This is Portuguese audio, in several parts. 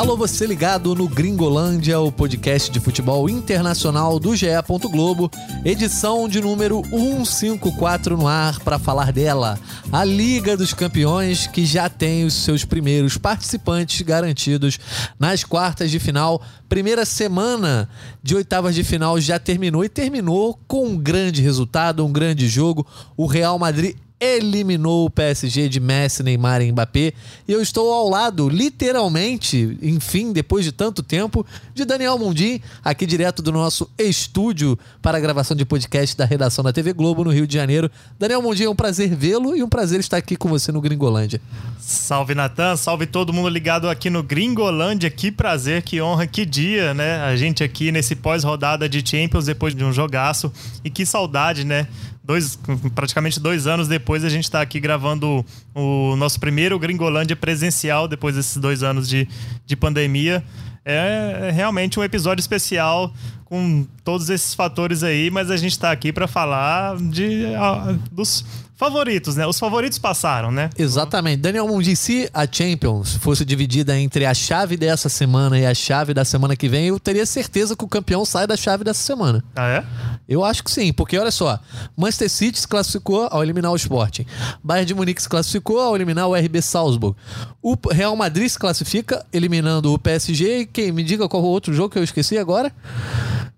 Alô, você ligado no Gringolândia, o podcast de futebol internacional do GE. Globo, edição de número 154 no ar para falar dela, a Liga dos Campeões, que já tem os seus primeiros participantes garantidos nas quartas de final. Primeira semana de oitavas de final já terminou e terminou com um grande resultado, um grande jogo. O Real Madrid eliminou o PSG de Messi, Neymar e Mbappé. E eu estou ao lado, literalmente, enfim, depois de tanto tempo, de Daniel Mundim, aqui direto do nosso estúdio para a gravação de podcast da redação da TV Globo no Rio de Janeiro. Daniel Mundim, é um prazer vê-lo e um prazer estar aqui com você no Gringolândia. Salve, Natan, salve todo mundo ligado aqui no Gringolândia. Que prazer, que honra, que dia, né? A gente aqui nesse pós-rodada de Champions depois de um jogaço. E que saudade, né? Dois, praticamente dois anos depois, a gente está aqui gravando o nosso primeiro Gringolândia presencial, depois desses dois anos de, de pandemia. É realmente um episódio especial com todos esses fatores aí, mas a gente está aqui para falar de, dos favoritos, né? Os favoritos passaram, né? Exatamente. Daniel Mundi, se a Champions fosse dividida entre a chave dessa semana e a chave da semana que vem, eu teria certeza que o campeão sai da chave dessa semana. Ah, é? Eu acho que sim, porque olha só, Manchester City se classificou ao eliminar o Sporting. Bayern de Munique se classificou ao eliminar o RB Salzburg. O Real Madrid se classifica eliminando o PSG e quem me diga qual o outro jogo que eu esqueci agora?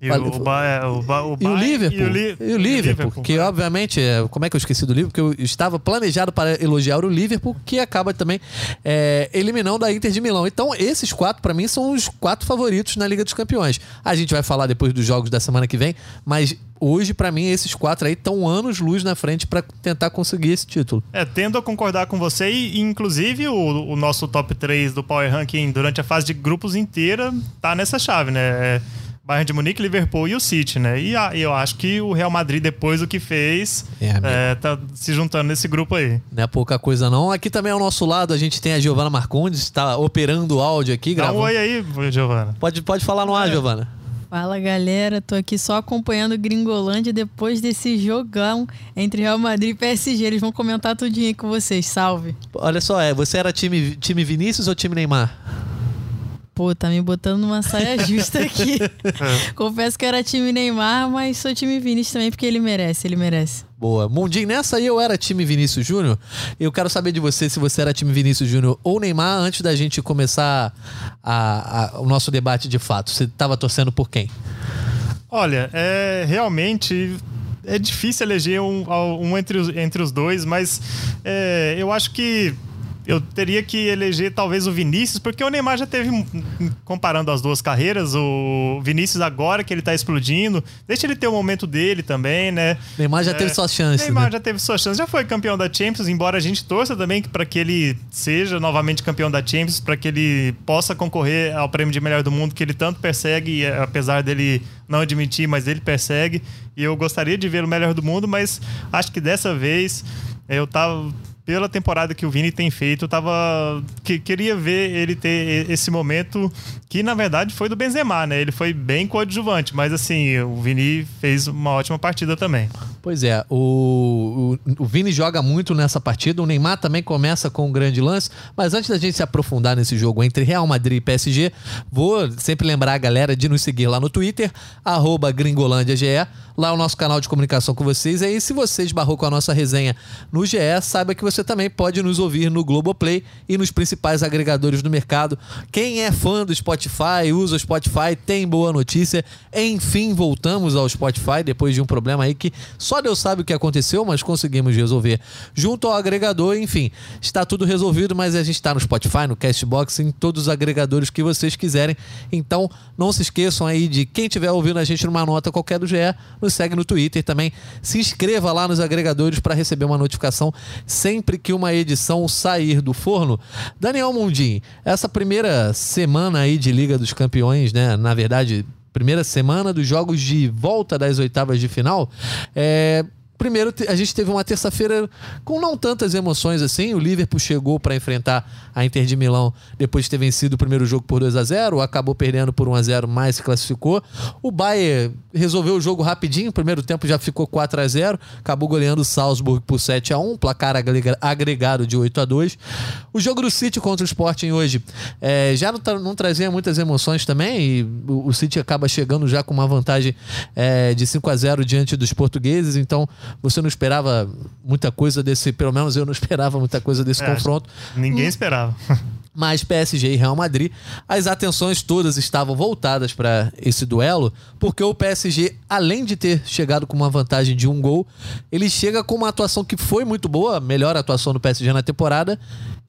E o, o, ba, o, ba, o, e o Liverpool. E o, Li, e o Liverpool, Liverpool, que obviamente, é, como é que eu esqueci do Liverpool? Porque eu estava planejado para elogiar o Liverpool, que acaba também é, eliminando a Inter de Milão. Então, esses quatro, para mim, são os quatro favoritos na Liga dos Campeões. A gente vai falar depois dos jogos da semana que vem, mas hoje, para mim, esses quatro aí estão anos luz na frente para tentar conseguir esse título. É, tendo a concordar com você e, inclusive, o, o, nosso top 3 do Power Ranking durante a fase de grupos inteira tá nessa chave, né? É, Bayern de Munique, Liverpool e o City, né? E a, eu acho que o Real Madrid, depois do que fez, é, é, tá se juntando nesse grupo aí. Não é pouca coisa, não. Aqui também ao nosso lado a gente tem a Giovana Marcondes, está operando o áudio aqui. Dá um oi aí, Giovana. Pode, pode falar no ar, é. Giovana. Fala galera, tô aqui só acompanhando o Gringolândia depois desse jogão entre Real Madrid e PSG. Eles vão comentar tudinho com vocês. Salve. Olha só, é, você era time, time Vinícius ou time Neymar? Pô, tá me botando numa saia justa aqui. Confesso que era time Neymar, mas sou time Vinícius também porque ele merece, ele merece. Boa. Mundinho, nessa aí eu era time Vinícius Júnior. Eu quero saber de você se você era time Vinícius Júnior ou Neymar antes da gente começar a, a, o nosso debate de fato. Você estava torcendo por quem? Olha, é realmente é difícil eleger um, um entre, os, entre os dois, mas é, eu acho que eu teria que eleger talvez o Vinícius, porque o Neymar já teve, comparando as duas carreiras, o Vinícius agora que ele tá explodindo, deixa ele ter o momento dele também, né? Neymar já é, teve sua chance. Neymar né? já teve sua chance, já foi campeão da Champions, embora a gente torça também para que ele seja novamente campeão da Champions, para que ele possa concorrer ao prêmio de melhor do mundo que ele tanto persegue, apesar dele não admitir, mas ele persegue. E eu gostaria de ver o melhor do mundo, mas acho que dessa vez eu tava pela temporada que o Vini tem feito, tava que queria ver ele ter esse momento que na verdade foi do Benzema, né? Ele foi bem coadjuvante, mas assim, o Vini fez uma ótima partida também. Pois é, o, o, o Vini joga muito nessa partida, o Neymar também começa com um grande lance, mas antes da gente se aprofundar nesse jogo entre Real Madrid e PSG, vou sempre lembrar a galera de nos seguir lá no Twitter, arroba gringolândiage, lá é o nosso canal de comunicação com vocês, e aí se você esbarrou com a nossa resenha no GE, saiba que você também pode nos ouvir no Globoplay e nos principais agregadores do mercado. Quem é fã do Spotify, usa o Spotify, tem boa notícia. Enfim, voltamos ao Spotify depois de um problema aí que só Deus sabe o que aconteceu, mas conseguimos resolver junto ao agregador. Enfim, está tudo resolvido, mas a gente está no Spotify, no Castbox, em todos os agregadores que vocês quiserem. Então, não se esqueçam aí de quem estiver ouvindo a gente numa nota qualquer do GE, nos segue no Twitter também. Se inscreva lá nos agregadores para receber uma notificação sem sempre que uma edição sair do forno. Daniel Mundim, essa primeira semana aí de Liga dos Campeões, né? Na verdade, primeira semana dos jogos de volta das oitavas de final, é primeiro a gente teve uma terça-feira com não tantas emoções assim. O Liverpool chegou para enfrentar a Inter de Milão depois de ter vencido o primeiro jogo por 2 a 0 acabou perdendo por 1 a 0 mas se classificou. O Bayern resolveu o jogo rapidinho, o primeiro tempo já ficou 4 a 0 acabou goleando o Salzburg por 7 a 1 placar agregado de 8 a 2 O jogo do City contra o Sporting hoje é, já não, não, trazia muitas emoções também, e o, o City acaba chegando já com uma vantagem é, de 5 a 0 diante dos portugueses, então você não esperava muita coisa desse, pelo menos eu não esperava muita coisa desse é, confronto. Ninguém esperava. Mas PSG e Real Madrid, as atenções todas estavam voltadas para esse duelo, porque o PSG, além de ter chegado com uma vantagem de um gol, ele chega com uma atuação que foi muito boa, a melhor atuação do PSG na temporada,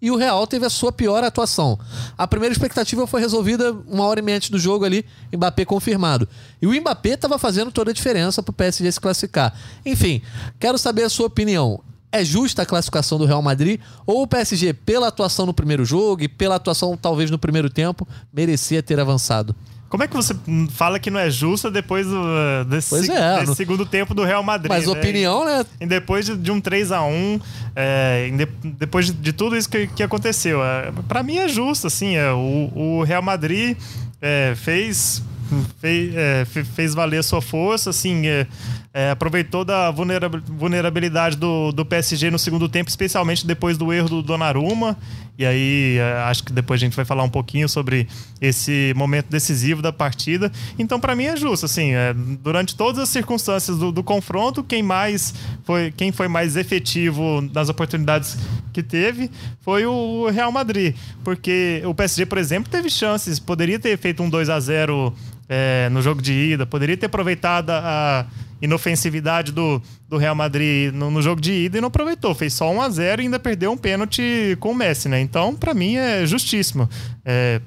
e o Real teve a sua pior atuação. A primeira expectativa foi resolvida uma hora e meia antes do jogo ali, Mbappé confirmado. E o Mbappé estava fazendo toda a diferença para o PSG se classificar. Enfim, quero saber a sua opinião. É justa a classificação do Real Madrid? Ou o PSG, pela atuação no primeiro jogo e pela atuação talvez no primeiro tempo, merecia ter avançado? Como é que você fala que não é justa depois do, desse, é, desse no... segundo tempo do Real Madrid? Mas né? opinião, né? E depois de, de um 3 a 1 é, depois de, de, tudo isso que, que aconteceu. É, para mim é justo, assim. É, o, o Real Madrid é, fez fez, é, fez valer a sua força, assim, é, é, aproveitou da vulnerabilidade do, do PSG no segundo tempo, especialmente depois do erro do Donnarumma. E aí, é, acho que depois a gente vai falar um pouquinho sobre esse momento decisivo da partida. Então, para mim é justo, assim, é, durante todas as circunstâncias do, do, confronto, quem mais foi, quem foi mais efetivo nas oportunidades que teve foi o Real Madrid, porque o PSG, por exemplo, teve chances, poderia ter feito um 2 a 0 é, no jogo de ida, poderia ter aproveitado a inofensividade do, do Real Madrid no, no, jogo de ida e não aproveitou. Fez só 1 a 0 e ainda perdeu um pênalti com o Messi, né? Então, para mim, é justíssimo. É,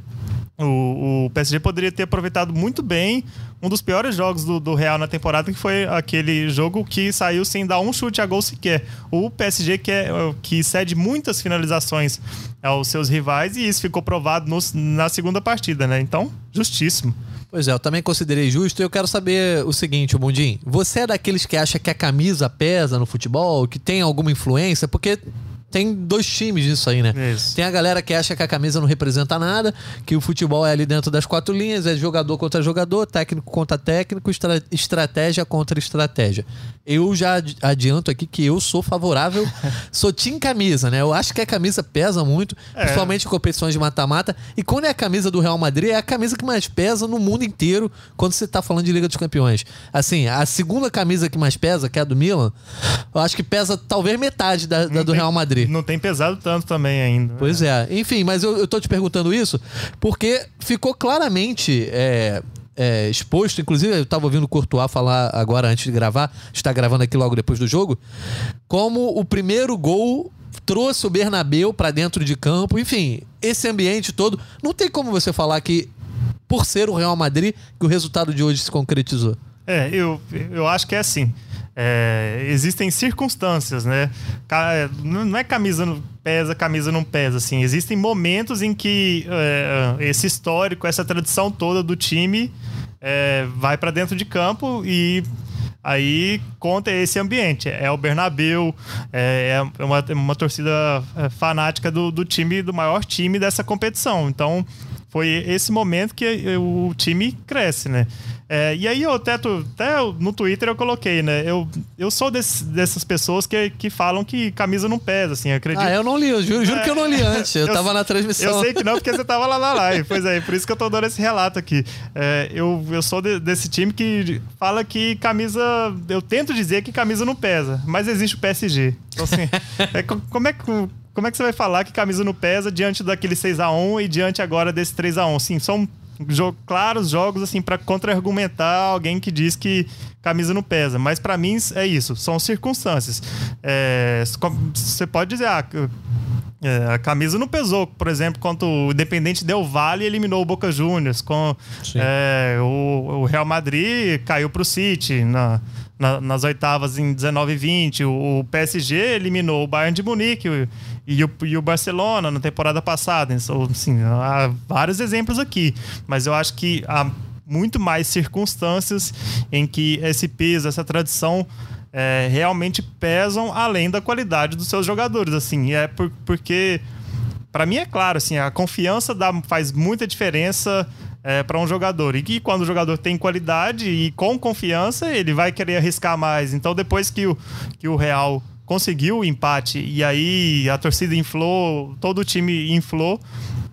o, o, PSG poderia ter aproveitado muito bem um dos piores jogos do, do, Real na temporada, que foi aquele jogo que saiu sem dar um chute a gol sequer. O PSG que, é, que cede muitas finalizações aos seus rivais e isso ficou provado no, na segunda partida, né? Então, justíssimo. Pois é, eu também considerei justo. E eu quero saber o seguinte, Mundim. Você é daqueles que acha que a camisa pesa no futebol, que tem alguma influência? Porque tem dois times disso aí, né? Isso. Tem a galera que acha que a camisa não representa nada, que o futebol é ali dentro das quatro linhas, é jogador contra jogador, técnico contra técnico, estra estratégia contra estratégia. Eu já adianto aqui que eu sou favorável, sou tim camisa, né? Eu acho que a camisa pesa muito, é. principalmente em competições de mata-mata. E quando é a camisa do Real Madrid, é a camisa que mais pesa no mundo inteiro quando você tá falando de Liga dos Campeões. Assim, a segunda camisa que mais pesa, que é a do Milan, eu acho que pesa talvez metade da, da do Real Madrid. Não tem pesado tanto também ainda. Né? Pois é. Enfim, mas eu, eu tô te perguntando isso porque ficou claramente. É, é, exposto, inclusive eu estava ouvindo o Courtois falar agora antes de gravar, está gravando aqui logo depois do jogo, como o primeiro gol trouxe o Bernabeu para dentro de campo, enfim, esse ambiente todo, não tem como você falar que por ser o Real Madrid que o resultado de hoje se concretizou. É, eu, eu acho que é assim. É, existem circunstâncias, né? Não é camisa não pesa, camisa não pesa, assim. Existem momentos em que é, esse histórico, essa tradição toda do time é, vai para dentro de campo e aí conta esse ambiente. É o Bernabeu, é, é uma, uma torcida é, fanática do, do time, do maior time dessa competição. Então, foi esse momento que o time cresce, né? É, e aí eu até, até no Twitter eu coloquei, né? Eu, eu sou desse, dessas pessoas que, que falam que camisa não pesa, assim, acredito. Ah, eu não li, eu juro, juro é, que eu não li antes. Eu, eu tava na transmissão. Eu sei que não, porque você tava lá na live. Pois é, por isso que eu tô dando esse relato aqui. É, eu, eu sou de, desse time que fala que camisa. Eu tento dizer que camisa não pesa, mas existe o PSG. Então, assim, é, como é que como é que você vai falar que camisa não pesa diante daquele 6 a 1 e diante agora desse 3 a 1 Sim, são jo claros jogos assim para contra-argumentar alguém que diz que camisa não pesa. Mas para mim é isso, são circunstâncias. É, você pode dizer, ah, é, a camisa não pesou, por exemplo, quando o Independente Del Valle eliminou o Boca Juniors, com é, o, o, Real Madrid caiu para o City na, na, nas oitavas em 19 e 20, o, o PSG eliminou o Bayern de Munique e o, e o Barcelona na temporada passada. Assim, há vários exemplos aqui, mas eu acho que há muito mais circunstâncias em que esse peso, essa tradição é, realmente pesam além da qualidade dos seus jogadores. Assim, é por, porque para mim é claro, assim, a confiança dá, faz muita diferença é, para um jogador. E que quando o jogador tem qualidade e com confiança, ele vai querer arriscar mais. Então, depois que o, que o Real conseguiu o empate e aí a torcida inflou, todo o time inflou,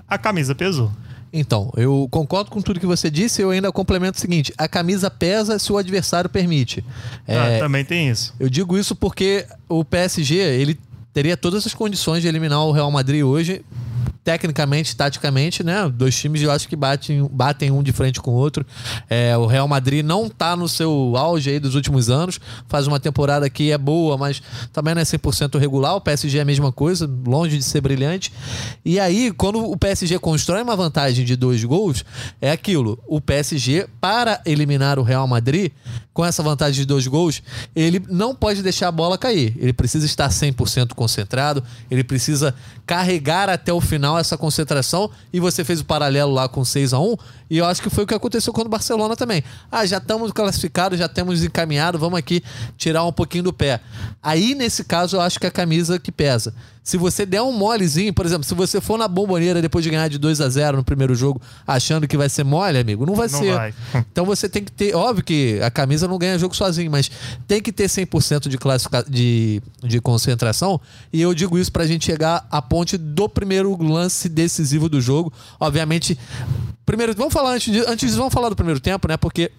a camisa pesou. Então, eu concordo com tudo que você disse, eu ainda complemento o seguinte: a camisa pesa se o adversário permite. É, ah, também tem isso. Eu digo isso porque o PSG, ele teria todas as condições de eliminar o Real Madrid hoje tecnicamente, taticamente, né? Dois times eu acho que batem, batem um de frente com o outro. É, o Real Madrid não tá no seu auge aí dos últimos anos. Faz uma temporada que é boa, mas também não é 100% regular. O PSG é a mesma coisa, longe de ser brilhante. E aí, quando o PSG constrói uma vantagem de dois gols, é aquilo. O PSG, para eliminar o Real Madrid, com essa vantagem de dois gols, ele não pode deixar a bola cair. Ele precisa estar 100% concentrado, ele precisa carregar até o final essa concentração. E você fez o paralelo lá com 6 a 1 e eu acho que foi o que aconteceu com o Barcelona também. Ah, já estamos classificados, já temos encaminhado, vamos aqui tirar um pouquinho do pé. Aí, nesse caso, eu acho que é a camisa que pesa. Se você der um molezinho, por exemplo, se você for na bomboneira depois de ganhar de 2 a 0 no primeiro jogo, achando que vai ser mole, amigo, não vai não ser. Vai. Então você tem que ter. Óbvio que a camisa não ganha jogo sozinho, mas tem que ter 100% de, classifica, de, de concentração. E eu digo isso pra gente chegar à ponte do primeiro lance decisivo do jogo. Obviamente, primeiro, vamos falar antes, antes vamos falar do primeiro tempo, né? Porque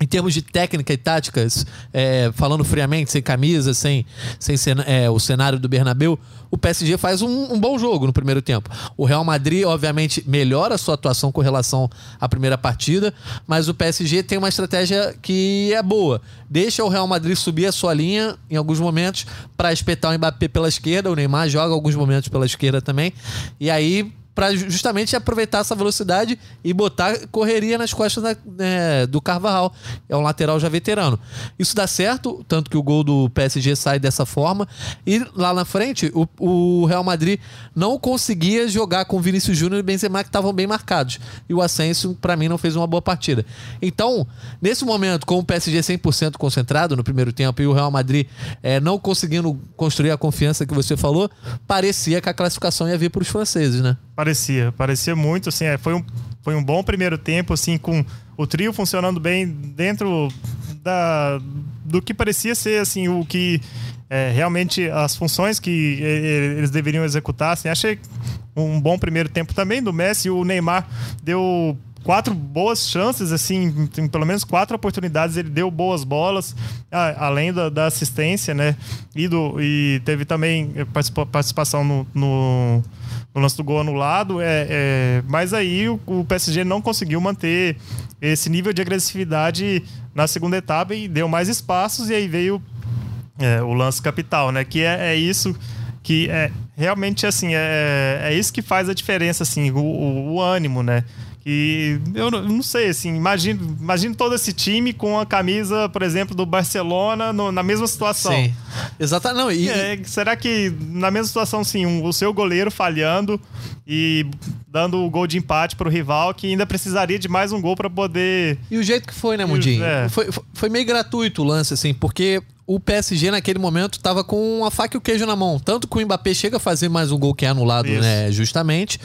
em termos de técnica e táticas, é, falando friamente, sem camisa, sem, sem é, o cenário do Bernabeu, o PSG faz um, um, bom jogo no primeiro tempo. O Real Madrid, obviamente, melhora a sua atuação com relação à primeira partida, mas o PSG tem uma estratégia que é boa. Deixa o Real Madrid subir a sua linha em alguns momentos para espetar o Mbappé pela esquerda. O Neymar joga alguns momentos pela esquerda também. E aí para justamente aproveitar essa velocidade e botar correria nas costas da, né, do Carvajal. É um lateral já veterano. Isso dá certo, tanto que o gol do PSG sai dessa forma. E lá na frente, o, o Real Madrid não conseguia jogar com Vinícius Júnior e Benzema que estavam bem marcados. E o Asensio, para mim, não fez uma boa partida. Então, nesse momento, com o PSG 100% concentrado no primeiro tempo e o Real Madrid é, não conseguindo construir a confiança que você falou, parecia que a classificação ia vir para os franceses, né? Parecia, parecia muito, assim, é, foi um, foi um bom primeiro tempo, assim, com o trio funcionando bem dentro da, do que parecia ser, assim, o que é, realmente as funções que eles deveriam executar, assim, achei um bom primeiro tempo também do Messi, o Neymar deu quatro boas chances, assim, tem pelo menos quatro oportunidades, ele deu boas bolas, além da, da assistência, né? E, do, e teve também participação no, no, no lance do gol anulado, é, é mas aí o, o, PSG não conseguiu manter esse nível de agressividade na segunda etapa e deu mais espaços, e aí veio é, o lance capital, né? Que é, é isso que é realmente assim é, é isso que faz a diferença assim o, o, o ânimo né e eu não sei, assim, imagino, imagino todo esse time com a camisa, por exemplo, do Barcelona no, na mesma situação. Sim. Exatamente. Não, e, é, será que na mesma situação, sim, um, o seu goleiro falhando e dando o gol de empate para o rival, que ainda precisaria de mais um gol para poder. E o jeito que foi, né, Mundinho? É. Foi, foi meio gratuito o lance, assim, porque o PSG naquele momento estava com a faca e o queijo na mão. Tanto que o Mbappé chega a fazer mais um gol que é anulado, Isso. né? Justamente.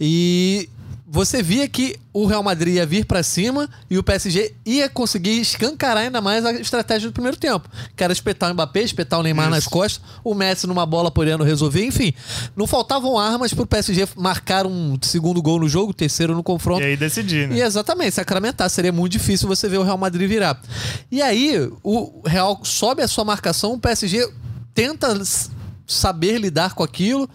E você via que o Real Madrid ia vir para cima e o PSG ia conseguir escancarar ainda mais a estratégia do primeiro tempo. Que era espetar o Mbappé, espetar o Neymar Isso. nas costas, o Messi numa bola podendo resolver, enfim. Não faltavam armas pro PSG marcar um segundo gol no jogo, terceiro no confronto. E aí decidir, né? E exatamente, sacramentar. Seria muito difícil você ver o Real Madrid virar. E aí, o Real sobe a sua marcação, o PSG tenta saber lidar com aquilo.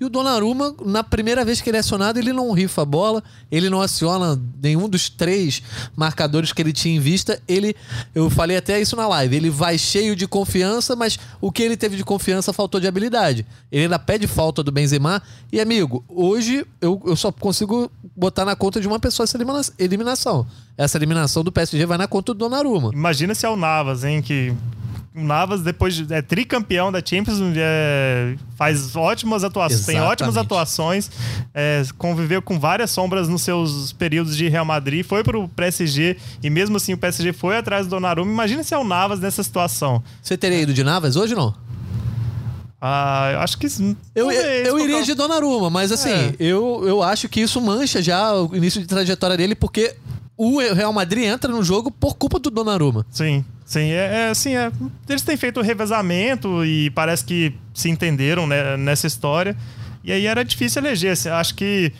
E o Donnarumma, na primeira vez que ele é acionado, ele não rifa a bola, ele não aciona nenhum dos três marcadores que ele tinha em vista. Ele, eu falei até isso na live, ele vai cheio de confiança, mas o que ele teve de confiança faltou de habilidade. Ele ainda pede falta do Benzema. E amigo, hoje eu, eu só consigo botar na conta de uma pessoa essa eliminação. Essa eliminação do PSG vai na conta do Donnarumma. Imagina se é o Navas, hein, que Navas, depois de, é tricampeão da Champions, é, faz ótimas atuações, tem ótimas atuações, é, conviveu com várias sombras nos seus períodos de Real Madrid, foi pro PSG e mesmo assim o PSG foi atrás do Donnarumma. Imagina se é o Navas nessa situação. Você teria ido de Navas hoje ou não? Ah, eu acho que eu, talvez, eu iria de Donnarumma, mas assim, é. eu, eu acho que isso mancha já o início de trajetória dele, porque o Real Madrid entra no jogo por culpa do Donnarumma. Sim, sim, é, é assim, é, eles têm feito o revezamento e parece que se entenderam né, nessa história. E aí era difícil eleger. Assim, acho que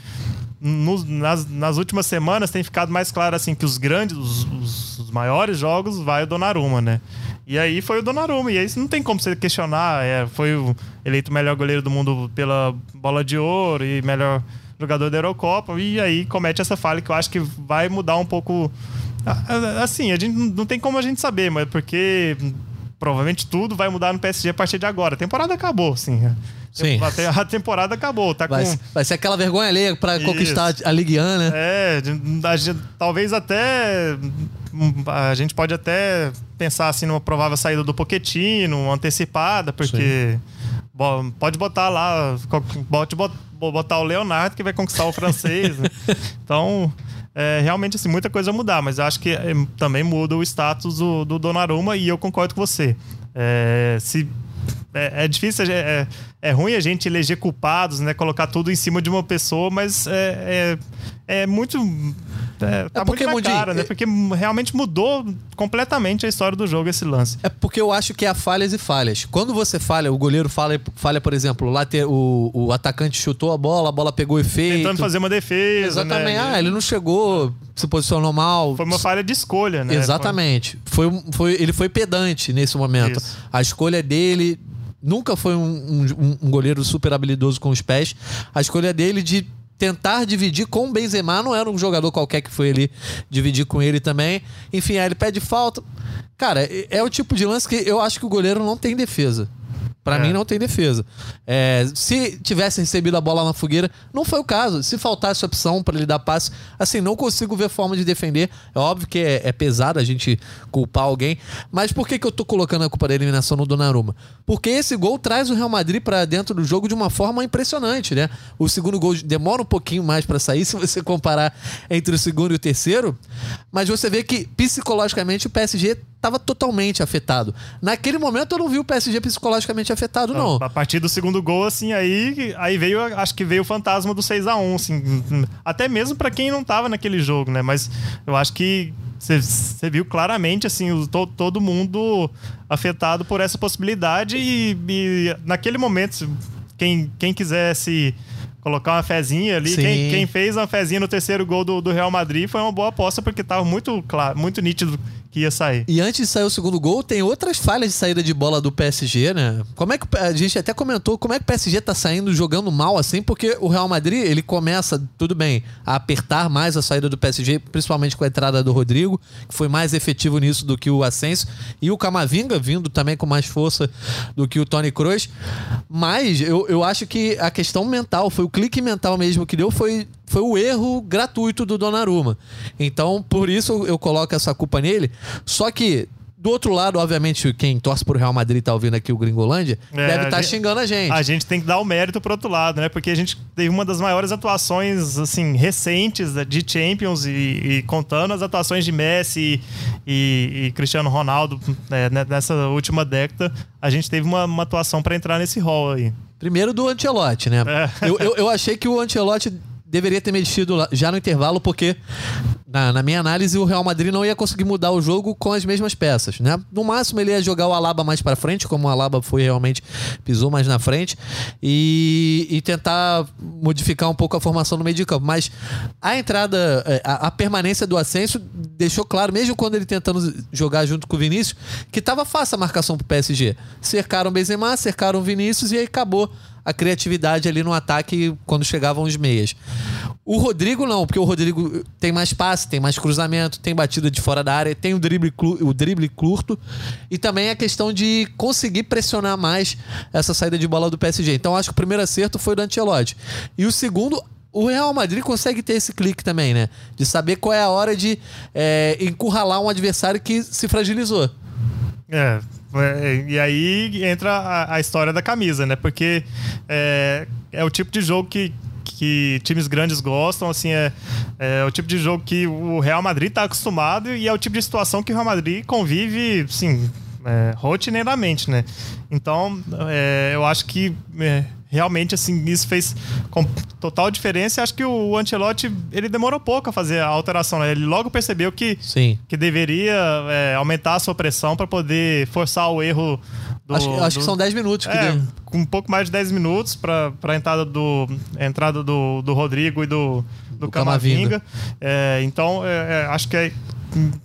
no, nas, nas últimas semanas tem ficado mais claro assim que os grandes, os, os, maiores jogos vai o Donnarumma, né? E aí foi o Donnarumma. E aí não tem como você questionar. É, foi o eleito melhor goleiro do mundo pela bola de ouro e melhor jogador da Eurocopa. E aí comete essa falha que eu acho que vai mudar um pouco. Assim, a gente não tem como a gente saber, mas porque provavelmente tudo vai mudar no PSG a partir de agora. A temporada acabou, sim. Sim. A temporada acabou. Tá vai, com... vai ser aquela vergonha ali para conquistar a Ligue 1, né? É, a gente, talvez até. A gente pode até pensar assim numa provável saída do Poquetino, antecipada, porque. Sim. Pode botar lá. Pode botar o Leonardo que vai conquistar o francês. Né? então. É, realmente, assim, muita coisa mudar, mas acho que é, também muda o status do, do Donnarumma e eu concordo com você. É, se é, é difícil, é, é, é, ruim a gente eleger culpados, né? Colocar tudo em cima de uma pessoa, mas é, é, é muito. É, tá é porque, muito na cara, né? Porque realmente mudou completamente a história do jogo esse lance. É porque eu acho que há falhas e falhas. Quando você falha, o goleiro falha, falha por exemplo, lá ter, o, o atacante chutou a bola, a bola pegou efeito. Tentando fazer uma defesa. Exatamente. Né? Ah, ele não chegou, se posicionou mal. Foi uma falha de escolha, né? Exatamente. Foi, foi, ele foi pedante nesse momento. Isso. A escolha dele nunca foi um, um, um, goleiro super habilidoso com os pés. A escolha dele de tentar dividir com o Benzema não era um jogador qualquer que foi ali dividir com ele também. Enfim, aí ele pede falta. Cara, é, é o tipo de lance que eu acho que o goleiro não tem defesa. Para é. mim não tem defesa. É, se tivesse recebido a bola na fogueira, não foi o caso. Se faltasse opção para ele dar passe, assim, não consigo ver forma de defender. É óbvio que é, é pesado a gente culpar alguém, mas por que, que eu tô colocando a culpa da eliminação no Donnarumma? Porque esse gol traz o Real Madrid para dentro do jogo de uma forma impressionante, né? O segundo gol demora um pouquinho mais para sair se você comparar entre o segundo e o terceiro, mas você vê que psicologicamente o PSG estava totalmente afetado. Naquele momento eu não vi o PSG psicologicamente afetado, não. A partir do segundo gol, assim, aí, aí veio, acho que veio o fantasma do 6 a 1 assim, até mesmo para quem não estava naquele jogo, né? Mas eu acho que você viu claramente, assim, to, todo mundo afetado por essa possibilidade e, e naquele momento, quem, quem quisesse colocar uma fezinha ali. Quem, quem, fez uma fezinha no terceiro gol do, do Real Madrid foi uma boa aposta, porque estava muito claro, muito nítido que ia sair. E antes de sair o segundo gol, tem outras falhas de saída de bola do PSG, né? Como é que a gente até comentou como é que o PSG tá saindo jogando mal assim, porque o Real Madrid, ele começa, tudo bem, a apertar mais a saída do PSG, principalmente com a entrada do Rodrigo, que foi mais efetivo nisso do que o Asensio, e o Camavinga vindo também com mais força do que o Tony Kroos. Mas eu, eu acho que a questão mental, foi o clique mental mesmo que deu, foi foi o erro gratuito do Donnarumma. Então, por isso eu coloco essa culpa nele. Só que do outro lado, obviamente, quem torce pro Real Madrid tá ouvindo aqui o Gringolândia, é, deve estar tá xingando a gente. A gente tem que dar o mérito pro outro lado, né? Porque a gente teve uma das maiores atuações, assim, recentes de Champions e, e contando as atuações de Messi e, e Cristiano Ronaldo é, nessa última década, a gente teve uma, uma atuação para entrar nesse rol aí. Primeiro do Ancelotti, né? É. Eu, eu, eu achei que o Ancelotti deveria ter mexido já no intervalo, porque, na, na, minha análise, o Real Madrid não ia conseguir mudar o jogo com as mesmas peças, né? No máximo, ele ia jogar o Alaba mais para frente, como o Alaba foi realmente, pisou mais na frente, e, e tentar modificar um pouco a formação no meio de campo. Mas a entrada, é, a, a permanência do Ascenso deixou claro, mesmo quando ele tentando jogar junto com o Vinícius, que estava fácil a marcação pro PSG. Cercaram o Benzema, cercaram o Vinícius e aí acabou a criatividade ali no ataque quando chegavam os meias. O Rodrigo não, porque o Rodrigo tem mais passe, tem mais cruzamento, tem batida de fora da área, tem o drible, o drible curto e também a questão de conseguir pressionar mais essa saída de bola do PSG. Então acho que o primeiro acerto foi do Ancelotti. E o segundo, o Real Madrid consegue ter esse clique também, né? De saber qual é a hora de é, encurralar um adversário que se fragilizou. É, é, e aí entra a, a, história da camisa, né? Porque é, é o tipo de jogo que, que times grandes gostam, assim, é, é o tipo de jogo que o Real Madrid está acostumado e é o tipo de situação que o Real Madrid convive, sim, é, rotineiramente, né? Então, é, eu acho que é, realmente, assim, isso fez total diferença. Acho que o Ancelotti, ele demorou pouco a fazer a alteração. Né? Ele logo percebeu que, Sim. que deveria é, aumentar a sua pressão para poder forçar o erro do, acho, acho do, que são 10 minutos. Que é, com um pouco mais de 10 minutos para a entrada, do, entrada do, do Rodrigo e do, do, do Camavinga. Camavinga. É, então, é, é, acho que é,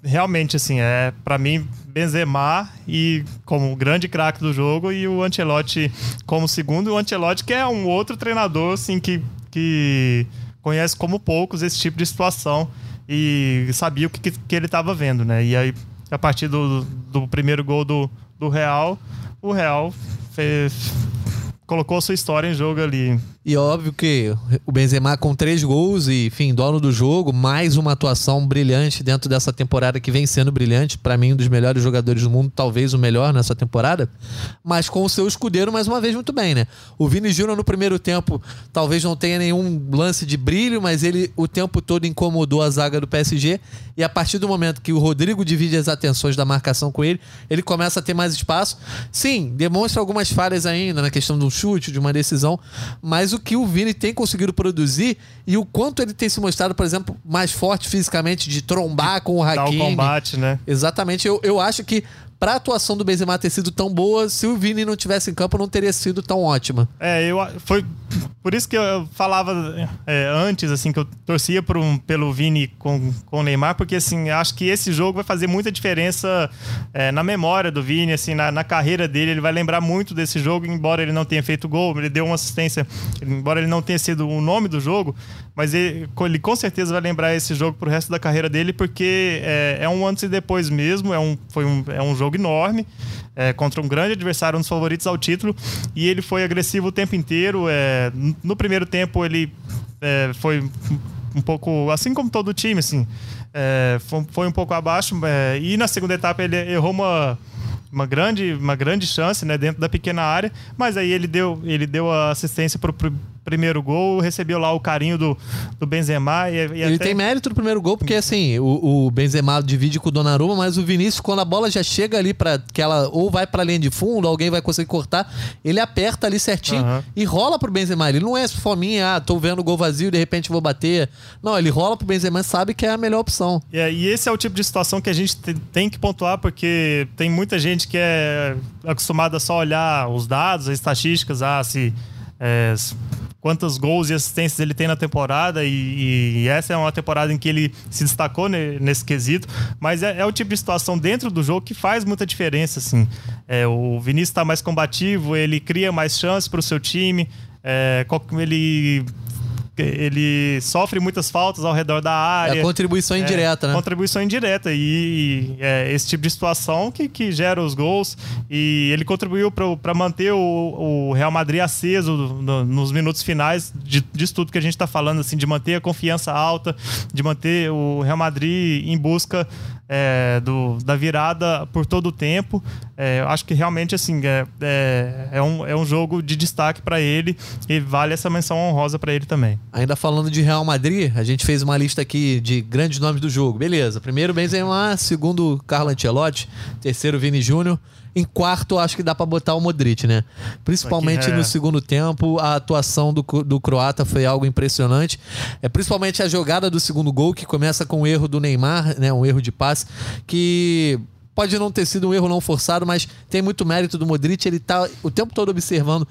realmente, assim, é para mim Benzema e como grande craque do jogo e o Ancelotti como segundo. O Ancelotti que é um outro treinador assim que, que conhece como poucos esse tipo de situação e sabia o que, que ele estava vendo, né? E aí a partir do, do primeiro gol do, do Real, o Real fez, colocou sua história em jogo ali. E óbvio que o Benzema com três gols e, enfim, dono do jogo, mais uma atuação brilhante dentro dessa temporada que vem sendo brilhante, para mim um dos melhores jogadores do mundo, talvez o melhor nessa temporada, mas com o seu escudeiro mais uma vez muito bem, né? O Vini Júnior no primeiro tempo talvez não tenha nenhum lance de brilho, mas ele o tempo todo incomodou a zaga do PSG e a partir do momento que o Rodrigo divide as atenções da marcação com ele, ele começa a ter mais espaço. Sim, demonstra algumas falhas ainda na questão do chute, de uma decisão, mas o que o Vini tem conseguido produzir e o quanto ele tem se mostrado, por exemplo, mais forte fisicamente, de trombar com o Hakimi. Dar o combate, né? Exatamente. Eu, eu acho que para a atuação do Benzema ter sido tão boa, se o Vini não tivesse em campo, não teria sido tão ótima. É, eu foi por isso que eu falava é, antes, assim, que eu torcia por um, pelo Vini com, com o Neymar, porque, assim, acho que esse jogo vai fazer muita diferença é, na memória do Vini, assim, na, na, carreira dele. Ele vai lembrar muito desse jogo, embora ele não tenha feito gol, ele deu uma assistência, embora ele não tenha sido o nome do jogo, mas ele, ele com certeza vai lembrar esse jogo pro resto da carreira dele, porque é, é um antes e depois mesmo, é um, foi um, é um jogo enorme, é, contra um grande adversário, um dos favoritos ao título, e ele foi agressivo o tempo inteiro. É, no primeiro tempo ele é, foi um pouco, assim como todo o time, assim, é, foi, foi, um pouco abaixo, é, e na segunda etapa ele errou uma uma grande, uma grande chance né, dentro da pequena área, mas aí ele deu, ele deu a assistência para o primeiro gol, recebeu lá o carinho do, do Benzema. E, e ele até... tem mérito no primeiro gol, porque assim, o, o, Benzema divide com o Donnarumma, mas o Vinícius, quando a bola já chega ali para que ela ou vai para linha de fundo, alguém vai conseguir cortar, ele aperta ali certinho uhum. e rola pro Benzema. Ele não é fominha, ah, tô vendo o gol vazio, de repente vou bater. Não, ele rola pro Benzema sabe que é a melhor opção. É, e esse é o tipo de situação que a gente tem que pontuar, porque tem muita gente que é acostumada a só olhar os dados, as estatísticas, ah, se é, quantos gols e assistências ele tem na temporada e, e, essa é uma temporada em que ele se destacou nesse quesito, mas é, é, o tipo de situação dentro do jogo que faz muita diferença, assim. É, o Vinícius está mais combativo, ele cria mais chances para o seu time, é, ele ele sofre muitas faltas ao redor da área. É contribuição indireta, é, né? Contribuição indireta. E, e é esse tipo de situação que, que gera os gols. E ele contribuiu para manter o, o, Real Madrid aceso no, nos minutos finais de, disso tudo que a gente está falando, assim, de manter a confiança alta, de manter o Real Madrid em busca é, do, da virada por todo o tempo. É, eu acho que realmente assim é, é, é, um, é um jogo de destaque para ele e vale essa menção honrosa para ele também. Ainda falando de Real Madrid, a gente fez uma lista aqui de grandes nomes do jogo. Beleza, primeiro Benzema, segundo Carlo Ancelotti, terceiro Vini Júnior. Em quarto, acho que dá para botar o Modric, né? Principalmente é. no segundo tempo, a atuação do, do croata foi algo impressionante. É principalmente a jogada do segundo gol, que começa com o erro do Neymar, né? Um erro de passe, que pode não ter sido um erro não forçado, mas tem muito mérito do Modric. Ele tá o tempo todo observando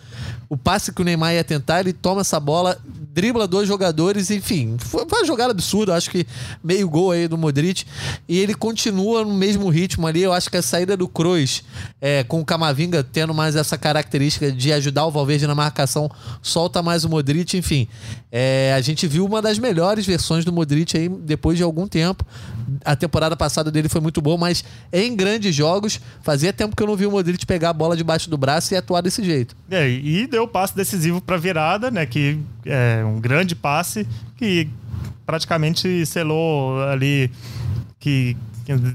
o passe que o Neymar ia tentar, ele toma essa bola, dribla dois jogadores, enfim, foi uma jogada absurda, acho que meio gol aí do Modric, e ele continua no mesmo ritmo ali, eu acho que a saída do Kroos, é, com o Camavinga tendo mais essa característica de ajudar o Valverde na marcação, solta mais o Modric, enfim, é, a gente viu uma das melhores versões do Modric aí depois de algum tempo, a temporada passada dele foi muito boa, mas em grandes jogos, fazia tempo que eu não vi o Modric pegar a bola debaixo do braço e atuar desse jeito. É, e deu passe decisivo para virada, né, que é um grande passe que praticamente selou ali que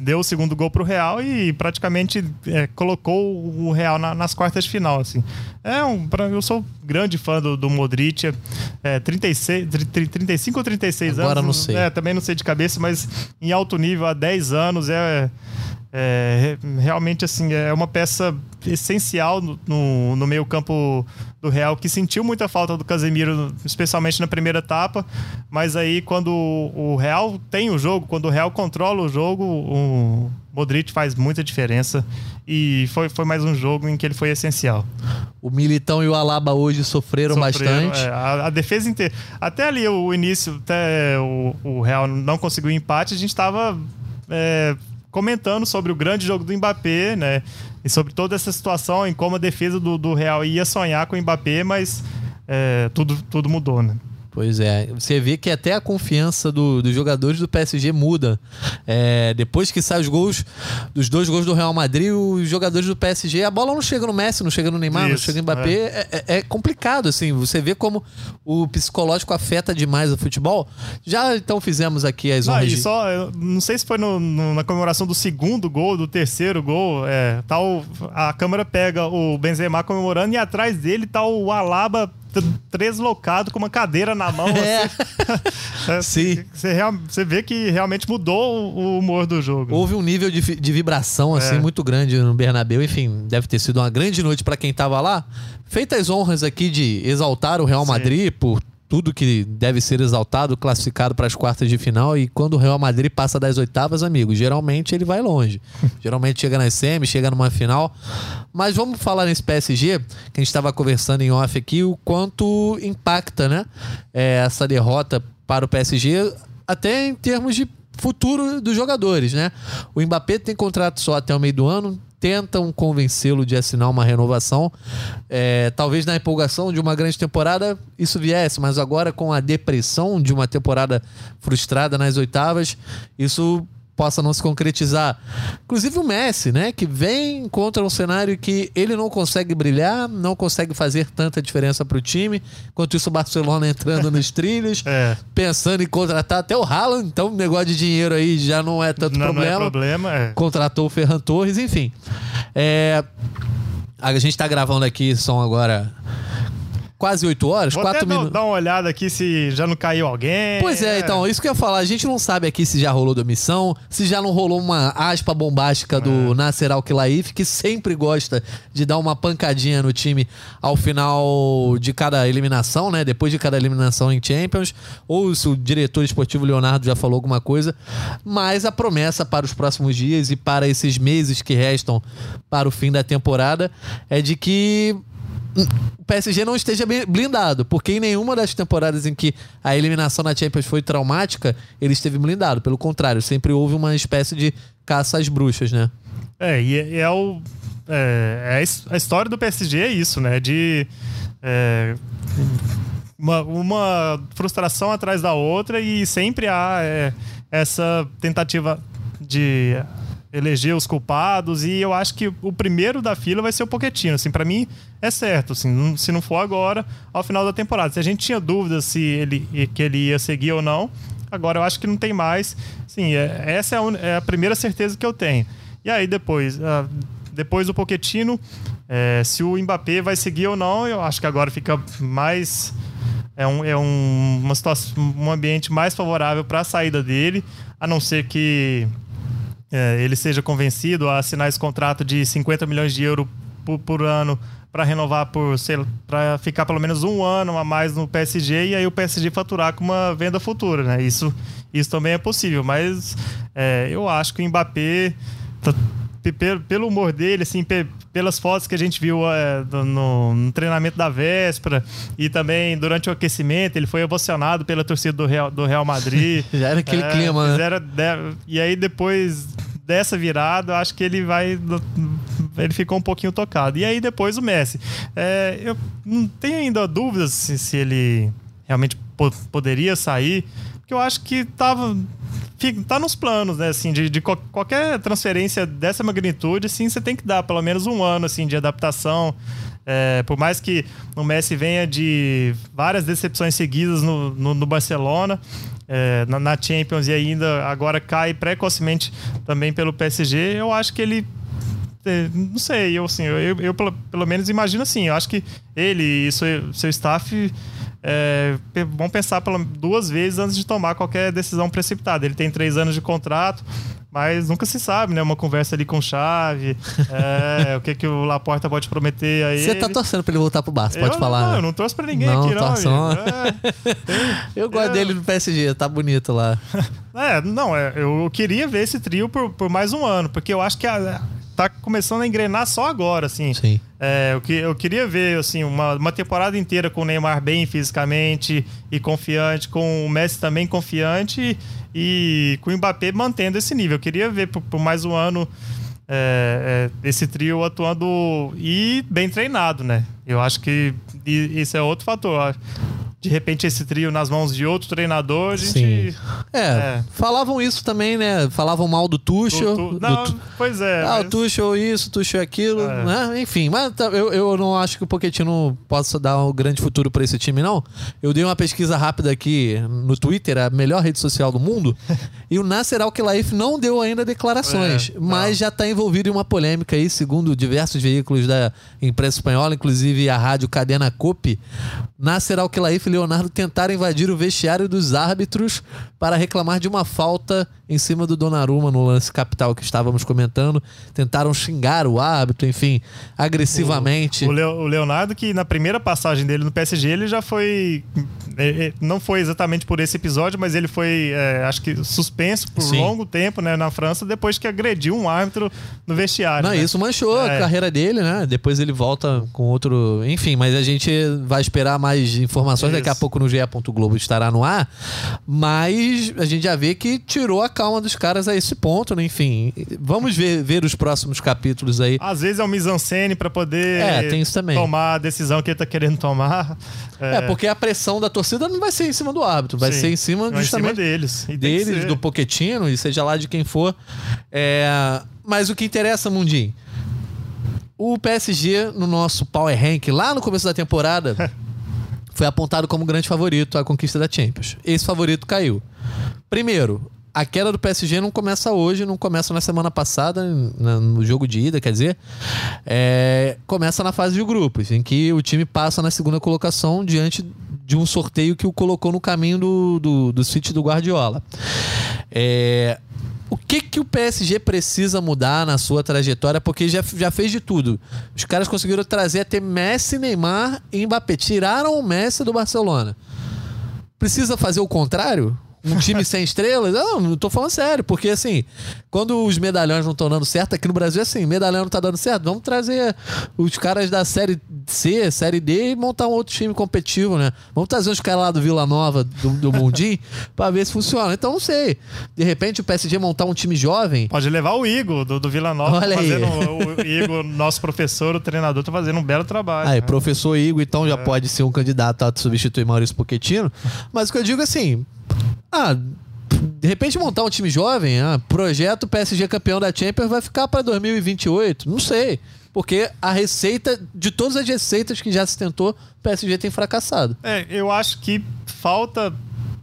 deu o segundo gol pro Real e praticamente é, colocou o Real na, nas quartas de final, assim. É um, pra, eu sou grande fã do, do Modric, é, 36, 35 ou 36 Agora anos. Agora não sei. É, também não sei de cabeça, mas em alto nível há 10 anos é é, realmente assim é uma peça essencial no, no, no, meio campo do Real que sentiu muita falta do Casemiro especialmente na primeira etapa. Mas aí quando o Real tem o jogo quando o Real controla o jogo o Modric faz muita diferença. E foi, foi mais um jogo em que ele foi essencial. O Militão e o Alaba hoje sofreram, sofreram bastante. é, a, a, defesa inteira até ali o início até o, o Real não conseguiu empate a gente estava é, comentando sobre o grande jogo do Mbappé, né? E sobre toda essa situação, em como a defesa do, do Real ia sonhar com o Mbappé, mas é, tudo, tudo mudou, né? Pois é, você vê que até a confiança do, dos jogadores do PSG muda. É, depois que saem os gols, dos dois gols do Real Madrid, os jogadores do PSG, a bola não chega no Messi, não chega no Neymar, Isso, não chega no Mbappé. É. É, é. complicado, assim. Você vê como o psicológico afeta demais o futebol. Já então fizemos aqui as honras. Não, de... só, não sei se foi no, no, na comemoração do segundo gol, do terceiro gol, é, tal, a câmera pega o Benzema comemorando e atrás dele tá o Alaba deslocado com uma cadeira na mão. É. Assim. Sim. Você, você vê que realmente mudou o humor do jogo. Houve um nível de, de vibração assim é. muito grande no Bernabéu. Enfim, deve ter sido uma grande noite para quem estava lá. Feitas honras aqui de exaltar o Real Madrid Sim. por tudo que deve ser exaltado, classificado para as quartas de final. E quando o Real Madrid passa das oitavas, amigo, geralmente ele vai longe. geralmente chega nas semi, chega numa final. Mas vamos falar nesse PSG, que a gente estava conversando em off aqui, o quanto impacta, né? É, essa derrota para o PSG, até em termos de futuro dos jogadores, né? O Mbappé tem contrato só até o meio do ano, tentam convencê-lo de assinar uma renovação. É, talvez na empolgação de uma grande temporada isso viesse, mas agora com a depressão de uma temporada frustrada nas oitavas, isso possa não se concretizar. Inclusive o Messi, né, que vem contra um cenário que ele não consegue brilhar, não consegue fazer tanta diferença para o time. Enquanto isso o Barcelona entrando nos trilhos, é. pensando em contratar até o Haaland, então o negócio de dinheiro aí já não é tanto não, problema. Não é problema, é. Contratou o Ferran Torres, enfim. É, a gente está gravando aqui, são agora quase 8 horas, Vou 4 minutos. dar uma olhada aqui se já não caiu alguém. Pois é, é, então, isso que eu ia falar. A gente não sabe aqui se já rolou demissão, se já não rolou uma aspa bombástica é. do Nasser Al-Khelaifi, que sempre gosta de dar uma pancadinha no time ao final de cada eliminação, né? Depois de cada eliminação em Champions. Ou se o diretor esportivo Leonardo já falou alguma coisa. Mas a promessa para os próximos dias e para esses meses que restam para o fim da temporada é de que o PSG não esteja blindado, porque em nenhuma das temporadas em que a eliminação na Champions foi traumática, ele esteve blindado. Pelo contrário, sempre houve uma espécie de caça às bruxas, né? É, e é, é o. É, é a história do PSG é isso, né? De. É, uma, uma, frustração atrás da outra e sempre há é, essa tentativa de eleger os culpados e eu acho que o primeiro da fila vai ser o Poquetino, assim, para mim é certo, assim, se não for agora, ao final da temporada. Se a gente tinha dúvidas se ele que ele ia seguir ou não, agora eu acho que não tem mais. Sim, é, essa é a, é a, primeira certeza que eu tenho. E aí depois, uh, depois do Poquetino, é, se o Mbappé vai seguir ou não, eu acho que agora fica mais é um, é um, uma situação, um ambiente mais favorável para a saída dele, a não ser que é, ele seja convencido a assinar esse contrato de 50 milhões de euros por, por ano para renovar por para ficar pelo menos um ano a mais no PSG e aí o PSG faturar com uma venda futura, né? Isso, isso também é possível, mas é, eu acho que o Mbappé tá, pelo, pelo humor dele, assim, pelas fotos que a gente viu é, no, no, treinamento da véspera e também durante o aquecimento, ele foi emocionado pela torcida do Real, do Real Madrid. Já era aquele é, clima, né? e aí depois dessa virada, acho que ele vai. Ele ficou um pouquinho tocado. E aí depois o Messi. É, eu não tenho ainda dúvidas se, se ele realmente po poderia sair, porque eu acho que tava. Tá nos planos, né? Assim, de, de qualquer transferência dessa magnitude, assim, você tem que dar pelo menos um ano assim, de adaptação. É, por mais que o Messi venha de várias decepções seguidas no, no, no Barcelona, é, na, na Champions e ainda agora cai precocemente também pelo PSG, eu acho que ele é, não sei, eu assim, eu, eu, eu pelo, pelo, menos imagino assim, eu acho que ele e seu, seu staff é, vão pensar pelo, duas vezes antes de tomar qualquer decisão precipitada. Ele tem três anos de contrato, mas nunca se sabe, né? Uma conversa ali com chave, é, o que, que o Laporta pode prometer aí. Você tá torcendo pra ele voltar pro Barça, pode falar. Não, né? eu não torço pra ninguém não, aqui, não. Só... É, eu gosto é. dele no PSG, tá bonito lá. É, não, é, eu queria ver esse trio por, por mais um ano, porque eu acho que a, tá começando a engrenar só agora, assim. Sim. É, eu, que, eu queria ver, assim, uma, uma temporada inteira com o Neymar bem fisicamente e confiante, com o Messi também confiante e, e com o Mbappé mantendo esse nível. Eu queria ver por, por mais um ano é, é, esse trio atuando e bem treinado, né? Eu acho que isso é outro fator de repente esse trio nas mãos de outro treinador, a gente. Sim. É, é. falavam isso também, né? Falavam mal do Tuchel. Do tu... Não, do... pois é. Ah, mas... o Tuchel isso, Tuchel aquilo, é. né? Enfim, mas tá, eu, eu não acho que o Pochettino possa dar um grande futuro para esse time, não. Eu dei uma pesquisa rápida aqui no Twitter, a melhor rede social do mundo, e o Nasser Al-Khelaifi não deu ainda declarações, é, mas já está envolvido em uma polêmica aí, segundo diversos veículos da imprensa espanhola, inclusive a rádio Cadena Cope. Nasser Al-Khelaifi e Leonardo tentaram invadir o vestiário dos árbitros para reclamar de uma falta em cima do Donnarumma no lance capital que estávamos comentando. Tentaram xingar o árbitro, enfim, agressivamente. O, o Leonardo, que na primeira passagem dele no PSG, ele já foi. É, é, não foi exatamente por esse episódio, mas ele foi, é, acho que, suspenso por Sim. longo tempo né, na França depois que agrediu um árbitro no vestiário. Não, né? isso manchou é. a carreira dele, né? Depois ele volta com outro. Enfim, mas a gente vai esperar mais informações. Daqui a pouco no GE. Globo estará no ar. Mas a gente já vê que tirou a calma dos caras a esse ponto, né? Enfim, vamos ver, ver os próximos capítulos aí. Às vezes é um mise-en-scène pra poder é, tem isso também. tomar a decisão que ele tá querendo tomar. É... é porque a pressão da torcida não vai ser em cima do árbitro, vai Sim, ser em cima justamente em cima deles. E deles, do Poquetino, e seja lá de quem for. É... Mas o que interessa, Mundinho, o PSG no nosso Power Rank lá no começo da temporada foi apontado como grande favorito à conquista da Champions. Esse favorito caiu. Primeiro, a queda do PSG não começa hoje, não começa na semana passada, no jogo de ida, quer dizer. É, começa na fase de grupos, em que o time passa na segunda colocação diante de um sorteio que o colocou no caminho do, do, do City do Guardiola. É, o que, que o PSG precisa mudar na sua trajetória? Porque já, já fez de tudo. Os caras conseguiram trazer até Messi, Neymar e Mbappé. Tiraram o Messi do Barcelona. Precisa fazer o contrário? um time sem estrelas? Não, não tô falando sério, porque assim, quando os medalhões não estão dando certo, aqui no Brasil é assim, medalhão não tá dando certo, vamos trazer os caras da série C, série D e montar um outro time competitivo, né? Vamos trazer os caras lá do Vila Nova, do, do Mundim, pra ver se funciona. Então não sei. De repente o PSG montar um time jovem. Pode levar o Igor do, do Vila Nova Olha fazendo aí. o Igor, nosso professor, o treinador, tá fazendo um belo trabalho. Aí, né? professor Igor, então já é. pode ser um candidato a substituir Maurício Pochettino. Mas o que eu digo é assim, ah, de repente montar um time jovem, ah, projeto PSG campeão da Champions vai ficar para 2028, não sei. Porque a receita, de todas as receitas que já se tentou, o PSG tem fracassado. É, eu acho que falta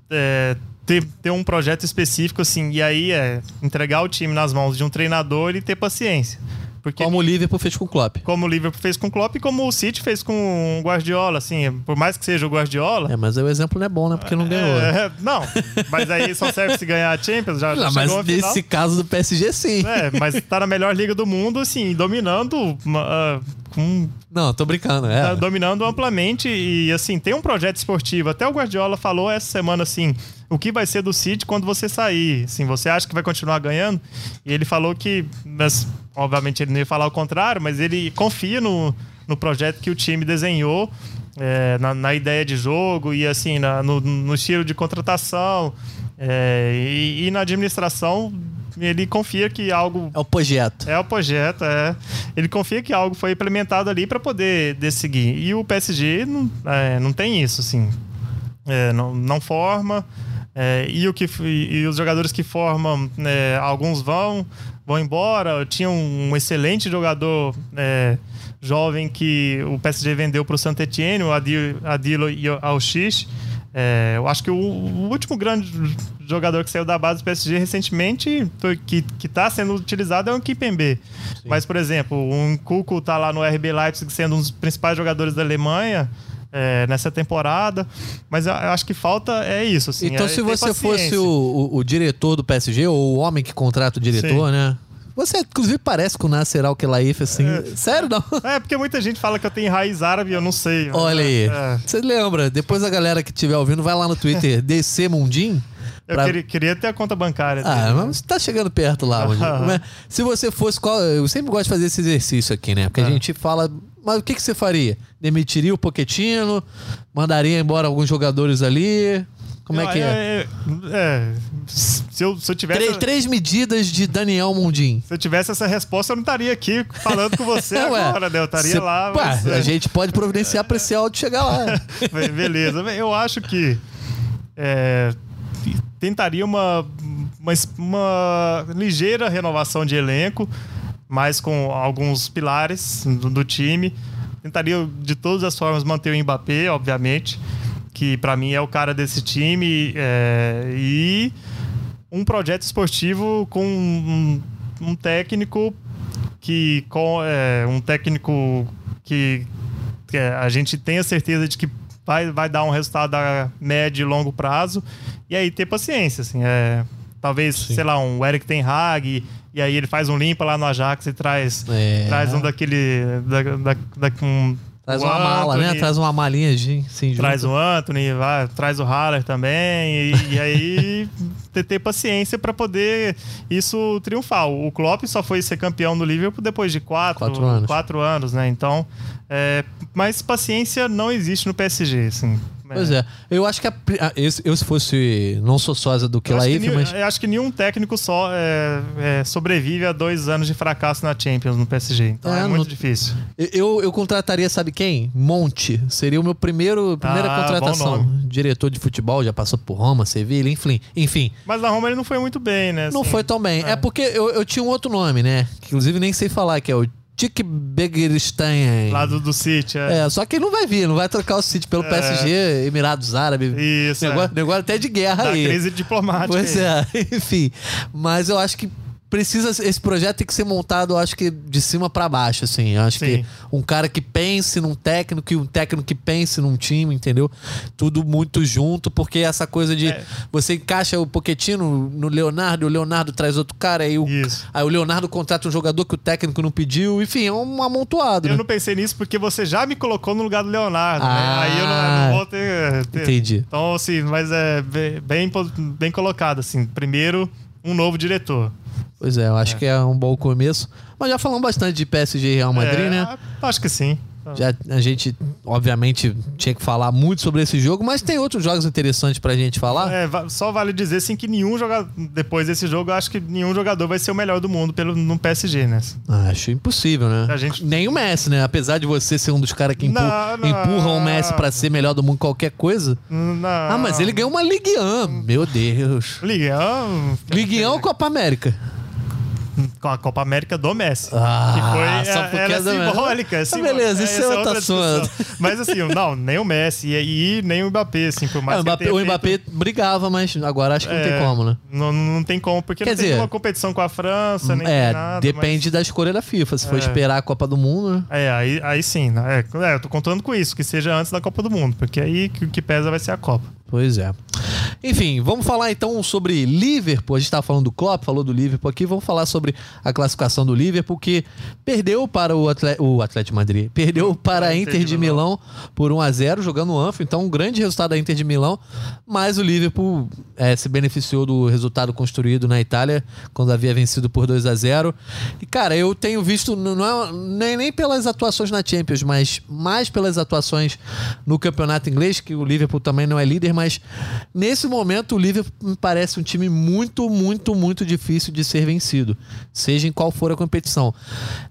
é, ter, ter um projeto específico, assim, e aí é entregar o time nas mãos de um treinador e ter paciência. Porque como o Liverpool fez com o Klopp. Como o Liverpool fez com o Klopp e como o City fez com o Guardiola, assim, por mais que seja o Guardiola. É, mas o exemplo não é bom, né? Porque não ganhou. É, não, mas aí só serve se ganhar a Champions, já, não, Mas nesse caso do PSG, sim. É, mas tá na melhor liga do mundo, assim, dominando uh, com... Não, tô brincando, é. Tá dominando amplamente e, assim, tem um projeto esportivo. Até o Guardiola falou essa semana, assim, o que vai ser do City quando você sair. Assim, você acha que vai continuar ganhando? E ele falou que, mas, obviamente ele não ia falar o contrário, mas ele confia no, no projeto que o time desenhou, é, na, na, ideia de jogo e assim, na, no, no, estilo de contratação é, e, e, na administração. Ele confia que algo. É o projeto. É o projeto, é. Ele confia que algo foi implementado ali para poder seguir. E o PSG não, é, não tem isso, assim. É, não, não forma. É, e, o que, e os jogadores que formam, é, alguns vão, vão embora. Tinha um, um excelente jogador é, jovem que o PSG vendeu para o Saint Etienne, o Adilo Auxix. É, eu acho que o, o, último grande jogador que saiu da base do PSG recentemente, que, que tá sendo utilizado, é o Kipembe. Mas, por exemplo, um Kuko tá lá no RB Leipzig sendo um dos principais jogadores da Alemanha. É, nessa temporada, mas eu acho que falta é isso. Assim, então, é, se você fosse o, o, o, diretor do PSG, ou o homem que contrata o diretor, Sim. né? Você, inclusive, parece com o Nasser Al-Khelaifi, assim. É, Sério, não? É, porque muita gente fala que eu tenho raiz árabe eu não sei. Olha aí. É. Você lembra? Depois a galera que estiver ouvindo, vai lá no Twitter, DC Mundim. Eu pra... queria, queria, ter a conta bancária. Ah, dele, mas tá chegando perto lá. Se você fosse qual. Eu sempre gosto de fazer esse exercício aqui, né? Porque a é. gente fala. Mas o que, que você faria? Demitiria o Poquetino? Mandaria embora alguns jogadores ali? Como é que é? é? É. Se eu, se eu tivesse. Três, três, medidas de Daniel Mundim. Se eu tivesse essa resposta, eu não estaria aqui falando com você agora, né? Eu estaria Cê, lá. Mas, pá, é. A gente pode providenciar para esse áudio chegar lá. Beleza. Eu acho que. É, tentaria uma, uma, uma, ligeira renovação de elenco, mas com alguns pilares do, do time. Tentaria, de todas as formas, manter o Mbappé, obviamente que para mim é o cara desse time, é, e um projeto esportivo com um, um técnico que com é, um técnico que, que, a gente tenha certeza de que vai, vai dar um resultado a médio e longo prazo e aí ter paciência assim é, talvez Sim. sei lá um Eric Ten Hag e aí ele faz um limpa lá no Ajax e traz é. traz um daquele da, da, da um, Traz uma Anthony, mala, né? Traz uma malinha de sim, Traz o Anthony, vai, traz o Haller também. E, e aí ter, ter, paciência para poder isso triunfar. O Klopp só foi ser campeão do Liverpool depois de quatro, quatro, anos. quatro anos, né? Então, é, mas paciência não existe no PSG, assim. Pois é. Eu acho que a, a, eu, eu, se fosse. Não sou sósia do Kelaif, mas. Eu acho que nenhum técnico só é, é, sobrevive a dois anos de fracasso na Champions no PSG. Então é, é muito no, difícil. Eu, eu contrataria, sabe quem? Monte. Seria o meu primeiro primeira ah, contratação. Diretor de futebol, já passou por Roma, Sevilha, enfim. enfim. Mas na Roma ele não foi muito bem, né? Assim, não foi tão bem. É, é porque eu, eu tinha um outro nome, né? Que inclusive nem sei falar, que é o Tic Begerstein. Lá do, do City, é. é. só que ele não vai vir, não vai trocar o City pelo é. PSG, Emirados Árabes. Isso. Negócio, é. negócio até de guerra da aí. crise diplomática. Pois aí. é, enfim. Mas eu acho que precisa esse projeto tem que ser montado, acho que de cima para baixo, assim. Eu acho Sim. que um cara que pense num técnico e um técnico que pense num time, entendeu? Tudo muito junto, porque essa coisa de é. você encaixa o Poquetino no Leonardo, o Leonardo traz outro cara, aí o, aí o Leonardo contrata um jogador que o técnico não pediu, enfim, é um amontoado. Eu né? não pensei nisso porque você já me colocou no lugar do Leonardo, ah, né? Aí eu não, eu não vou ter, ter, Entendi. Então, assim, mas é bem, bem colocado, assim. Primeiro, um novo diretor. Pois é, eu acho é. que é um bom começo. Mas já falamos bastante de PSG e Real Madrid, é, né? Acho que sim. Já, a gente, obviamente, tinha que falar muito sobre esse jogo, mas tem outros jogos interessantes pra gente falar. É, só vale dizer assim que nenhum jogador, depois desse jogo, eu acho que nenhum jogador vai ser o melhor do mundo pelo, no PSG, né? Acho impossível, né? A gente... Nem o Messi, né? Apesar de você ser um dos caras que empurra, não, não. empurram o Messi pra ser melhor do mundo qualquer coisa. Não. Ah, mas ele ganhou uma Ligue 1. Meu Deus. Ligue 1? Ligue 1 ou Copa América? Com a Copa América do Messi. Ah, que foi só porque é simbólica. É sim, beleza, isso é, é outra assunto. Mas assim, não, nem o Messi e, e nem o Mbappé, assim, por mais é, o Mbappé, o Mbappé feito... brigava, mas agora acho que é, não tem é, como, né? Não, não tem como, porque Quer não dizer, tem uma competição com a França, nem é, nada. Depende mas... da escolha da FIFA. Se for é. esperar a Copa do Mundo, né? É, aí, aí sim. Né? É, eu tô contando com isso, que seja antes da Copa do Mundo, porque aí o que pesa vai ser a Copa. Pois é. Enfim, vamos falar então sobre Liverpool. A gente estava falando do Klopp, falou do Liverpool aqui. Vamos falar sobre a classificação do Liverpool, que perdeu para o, Atlético, o Atlético Madrid. Perdeu para a Inter de Milão por 1 a 0 jogando o Anfield. Então, um grande resultado da Inter de Milão. Mas o Liverpool é, se beneficiou do resultado construído na Itália, quando havia vencido por 2 a 0 E, cara, eu tenho visto, não é, nem, nem pelas atuações na Champions, mas mais pelas atuações no campeonato inglês, que o Liverpool também não é líder, mas nesse momento, o Liverpool me parece um time muito, muito, muito difícil de ser vencido, seja em qual for a competição.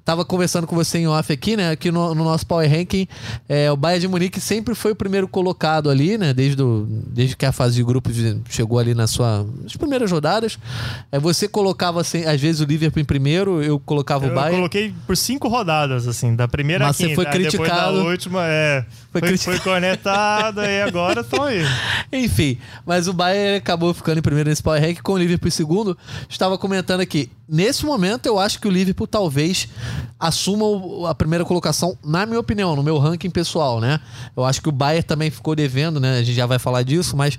Tava conversando com você em off aqui, né? Aqui no, no nosso Power Ranking, é, o Bayern de Munique sempre foi o primeiro colocado ali, né? Desde, do, desde que a fase de grupos chegou ali na sua as primeiras rodadas. É, você colocava, assim, às vezes, o Liverpool em primeiro, eu colocava eu o Bayern. Eu coloquei por cinco rodadas, assim, da primeira Mas quinta, você foi criticado. Depois da última, é. Foi, foi, foi e agora estão aí. Enfim, mas o Bayern acabou ficando em primeiro nesse Power Rank com o Liverpool em segundo. Estava comentando aqui. Nesse momento, eu acho que o Liverpool talvez assuma a primeira colocação, na minha opinião, no meu ranking pessoal, né? Eu acho que o Bayern também ficou devendo, né? A gente já vai falar disso, mas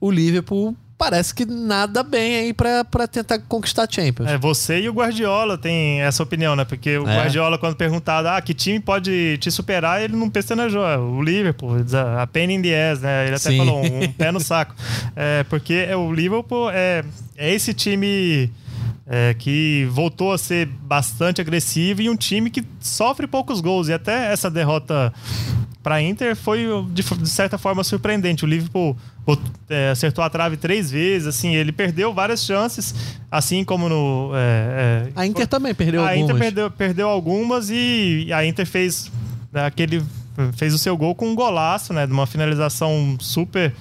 o Liverpool parece que nada bem aí para tentar conquistar a Champions. É, você e o Guardiola tem essa opinião, né? Porque o é. Guardiola, quando perguntado, ah, que time pode te superar, ele não pestanejou. O Liverpool, a pain in the ass, né? Ele até Sim. falou, um, um pé no saco. É, porque é, o Liverpool é, é esse time... É, que voltou a ser bastante agressivo e um time que sofre poucos gols. E até essa derrota para a Inter foi de, de, certa forma surpreendente. O Liverpool é, acertou a trave três vezes, assim, ele perdeu várias chances, assim como no. É, é, a Inter foi, também perdeu a algumas. Inter perdeu, perdeu algumas e a Inter fez né, aquele fez o seu gol com um golaço, né, de uma finalização super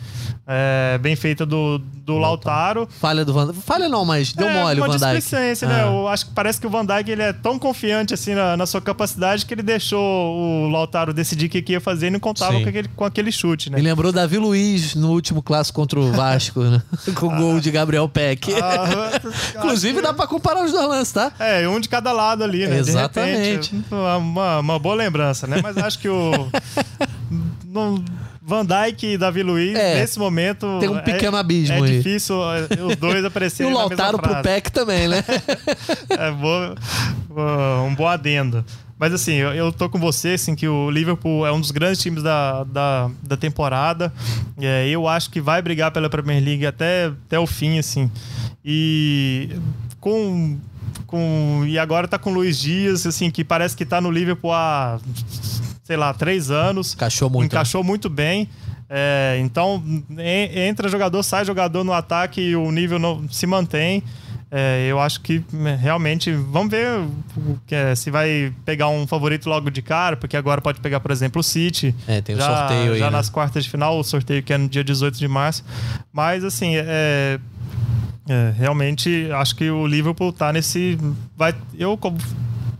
é, bem feita do, do Lautaro. Falha do Van Falha não, mas deu é, mole o Van Dijk. né? Ah. Eu acho que parece que o Van Dijk ele é tão confiante assim na, na sua capacidade que ele deixou o Lautaro decidir o que, que ia fazer e não contava com aquele, com aquele chute, né? Me lembrou Davi Luiz no último clássico contra o Vasco, né? com o ah. gol de Gabriel Peck. Ah, Inclusive dá pra comparar os dois lances, tá? É, um de cada lado ali, né? Exatamente. Repente, uma, uma boa lembrança, né? Mas acho que o... não, Van Dijk e Davi Luiz, é, nesse momento. Tem um pequeno é, abismo é aí. É difícil os dois aparecerem. e o Lautaro pro PEC também, né? é boa, um bom adendo. Mas assim, eu, eu tô com você, assim, que o Liverpool é um dos grandes times da, da, da temporada. É, eu acho que vai brigar pela Premier League até, até o fim, assim. E com com e agora tá com o Luiz Dias, assim, que parece que tá no Liverpool há sei lá, três anos. Encaixou muito. Encaixou né? muito bem. É, então, entra jogador, sai jogador no ataque e o nível não, se mantém. É, eu acho que é, realmente vamos ver é, se vai pegar um favorito logo de cara, porque agora pode pegar, por exemplo, o City. É, tem o já, sorteio aí. Já né? nas quartas de final, o sorteio que é no dia 18 de março. Mas, assim, é, é, realmente acho que o Liverpool tá nesse. Vai, eu,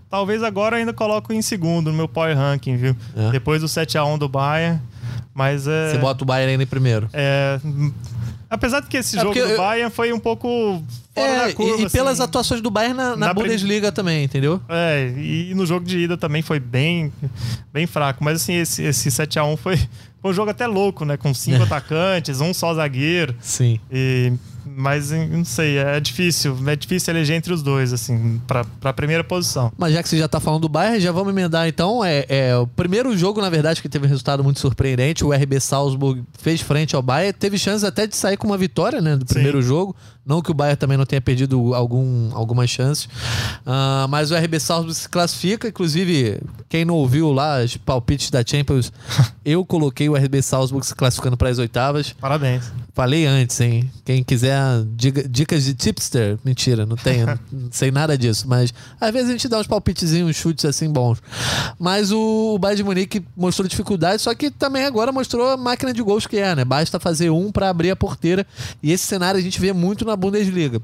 Talvez agora ainda coloco em segundo no meu power ranking, viu? É. Depois do 7x1 do Bayern. Mas é. Você bota o Bayern ainda em primeiro. É. Apesar de que esse é jogo do eu... Bayern foi um pouco fora é, da curva. E, e pelas assim, atuações do Bayern na, na, na Bundesliga prim... também, entendeu? É, e no jogo de ida também foi bem, bem fraco. Mas assim, esse, esse 7x1 foi, foi um jogo até louco, né? Com cinco atacantes, um só zagueiro. Sim. E mas não sei, é difícil. É difícil eleger entre os dois, assim, pra, pra primeira posição. Mas já que você já tá falando do Bayern, já vamos emendar então. É, é o primeiro jogo, na verdade, que teve um resultado muito surpreendente. O RB Salzburg fez frente ao Bayern, teve chance até de sair com uma vitória, né? Do primeiro Sim. jogo. Não que o Bayern também não tenha perdido algum, algumas chances. Uh, mas o RB Salzburg se classifica. Inclusive, quem não ouviu lá os palpites da Champions, eu coloquei o RB Salzburg se classificando para as oitavas. Parabéns. Falei antes, hein? Quem quiser dicas de tipster, mentira, não tenho, não sei nada disso. Mas às vezes a gente dá uns palpitezinhos, uns chutes assim bons. Mas o, o Bayern de Munique mostrou dificuldade, só que também agora mostrou a máquina de gols que é, né? Basta fazer um para abrir a porteira. E esse cenário a gente vê muito na Bundesliga.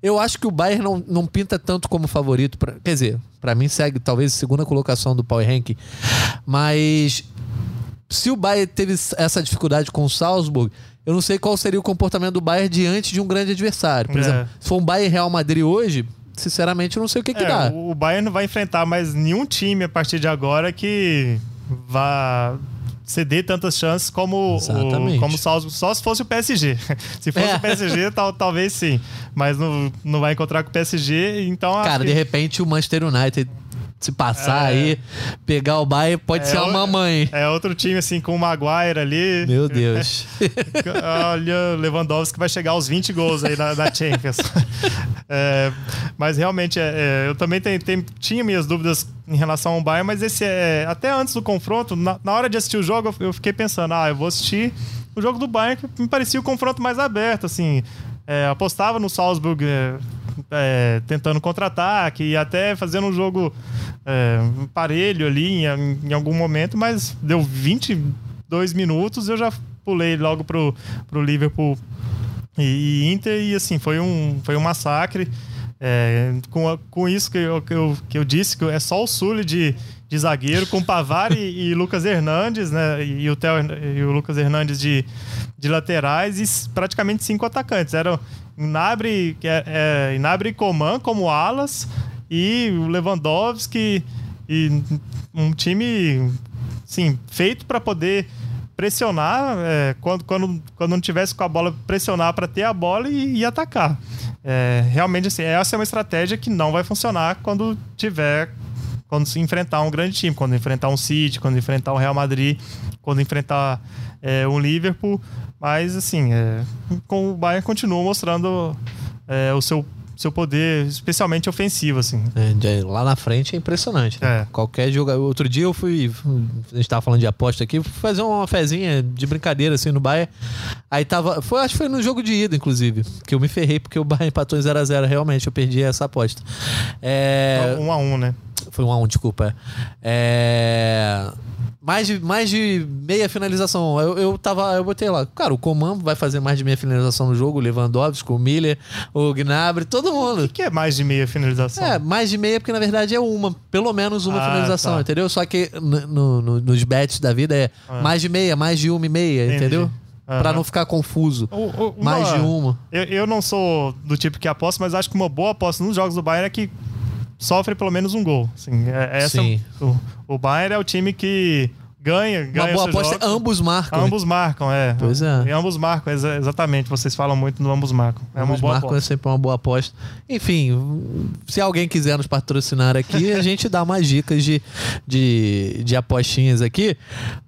Eu acho que o Bayern não, não pinta tanto como favorito. Pra, quer dizer, para mim segue talvez segunda colocação do Power Rank. Mas se o Bayern teve essa dificuldade com o Salzburg, eu não sei qual seria o comportamento do Bayern diante de um grande adversário. Por é. exemplo, se for um Bayern Real Madrid hoje, sinceramente eu não sei o que, que é, dá. O Bayern não vai enfrentar mais nenhum time a partir de agora que vá ceder tantas chances como o, como só, só se fosse o PSG. se fosse é. o PSG, tal, talvez sim. Mas não, não vai encontrar com o PSG, então... Cara, de repente o Manchester United se passar é. aí, pegar o Bayern, pode é ser uma mamãe. É outro time, assim, com o Maguire ali. Meu Deus. Olha, Lewandowski vai chegar aos 20 gols aí na, na Champions. é, mas realmente, é, é, eu também tem, tem, tinha minhas dúvidas em relação ao Bayern, mas esse é. Até antes do confronto, na, na hora de assistir o jogo, eu fiquei pensando, ah, eu vou assistir o jogo do Bayern me parecia o confronto mais aberto, assim. É, apostava no Salzburg é, é, tentando contra-ataque e até fazendo um jogo é, parelho ali em, em, algum momento, mas deu 22 minutos eu já pulei logo pro, pro Liverpool e, e Inter e assim, foi um, foi um massacre. É, com, com isso que eu, que, eu, que eu disse, que é só o Sully de, de zagueiro, com Pavar e, e, Lucas Hernandes, né? E o, Theo, e o Lucas Hernandes de, de laterais e praticamente cinco atacantes. Eram Inabre, é, é, Inabre Coman como alas e Lewandowski e um time sim, feito para poder pressionar é, quando, quando, quando não tivesse com a bola, pressionar para ter a bola e, e atacar. É, realmente, assim, essa é uma estratégia que não vai funcionar quando tiver. Quando se enfrentar um grande time, quando enfrentar um City, quando enfrentar o um Real Madrid, quando enfrentar é, um Liverpool. Mas, assim, é, com o Bayern continua mostrando é, o seu seu poder, especialmente ofensivo, assim. É, lá na frente é impressionante. Né? É. Qualquer jogador. Outro dia eu fui. A gente tava falando de aposta aqui, fui fazer uma fezinha de brincadeira assim no Bayern. Aí tava. Foi, acho que foi no jogo de ida, inclusive. Que eu me ferrei porque o Bayern empatou em 0x0. Realmente, eu perdi essa aposta. É... 1x1, um, um né? Foi um a um, desculpa. É mais de, mais de meia finalização. Eu, eu tava, eu botei lá, cara, o Coman vai fazer mais de meia finalização no jogo, o Lewandowski, o Miller, o Gnabry, todo mundo. O que, que, é mais de meia finalização? É, mais de meia porque na verdade é uma, pelo menos uma ah, finalização, tá. entendeu? Só que no, no, nos bets da vida é ah. mais de meia, mais de uma e meia, Entendi. entendeu? Uhum. Pra não ficar confuso. O, o, mais de uma. Eu, eu não sou do tipo que aposta, mas acho que uma boa aposta nos jogos do Bayern é que sofre pelo menos um gol. Assim, é, essa, Sim. O, o Bayern é o time que ganha, ganha. Uma boa aposta, jogos. ambos marcam. Ambos marcam, é. Pois é. E ambos marcam, exatamente. Vocês falam muito no ambos marcam. É ambos uma boa marcam é aposta. é sempre uma boa aposta. Enfim, se alguém quiser nos patrocinar aqui, a gente dá umas dicas de, de, de apostinhas aqui.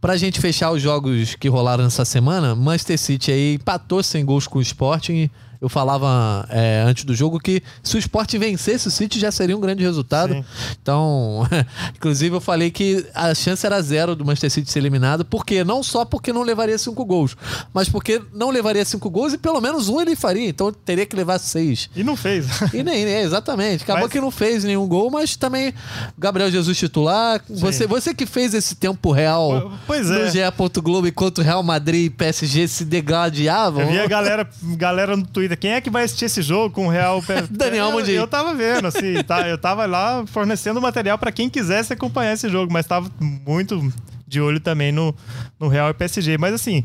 Pra gente fechar os jogos que rolaram essa semana, Manchester City aí empatou sem gols com o Sporting eu falava é, antes do jogo que se o esporte vencesse o City já seria um grande resultado. Sim. Então, inclusive eu falei que a chance era zero do Manchester City ser eliminado, porque não só porque não levaria cinco gols, mas porque não levaria cinco gols e pelo menos um ele faria, então teria que levar seis. E não fez. E nem, é, exatamente. Acabou mas... que não fez nenhum gol, mas também Gabriel Jesus titular. Você, você que fez esse tempo real pois é. no GE. Globo enquanto Real Madrid e PSG se degladiavam. Eu vi a galera, galera no Twitter quem é que vai assistir esse jogo com o Real? Daniel Mundi. Eu, eu tava vendo, assim, tá, eu tava lá fornecendo material para quem quisesse acompanhar esse jogo, mas tava muito de olho também no, no Real e PSG. Mas assim,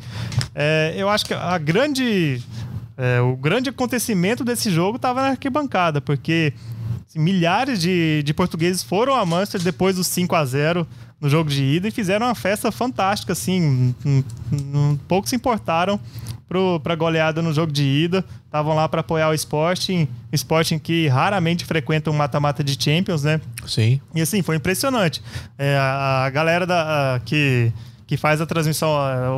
é, eu acho que a grande. É, o grande acontecimento desse jogo estava na arquibancada, porque assim, milhares de, de portugueses foram a Manchester depois dos 5 a 0 no jogo de ida e fizeram uma festa fantástica, assim. poucos se importaram para goleada no jogo de ida. Estavam lá para apoiar o Sporting, Sporting que raramente frequenta um mata-mata de Champions, né? Sim. E assim, foi impressionante. É, a, a galera da, a, que que faz a transmissão,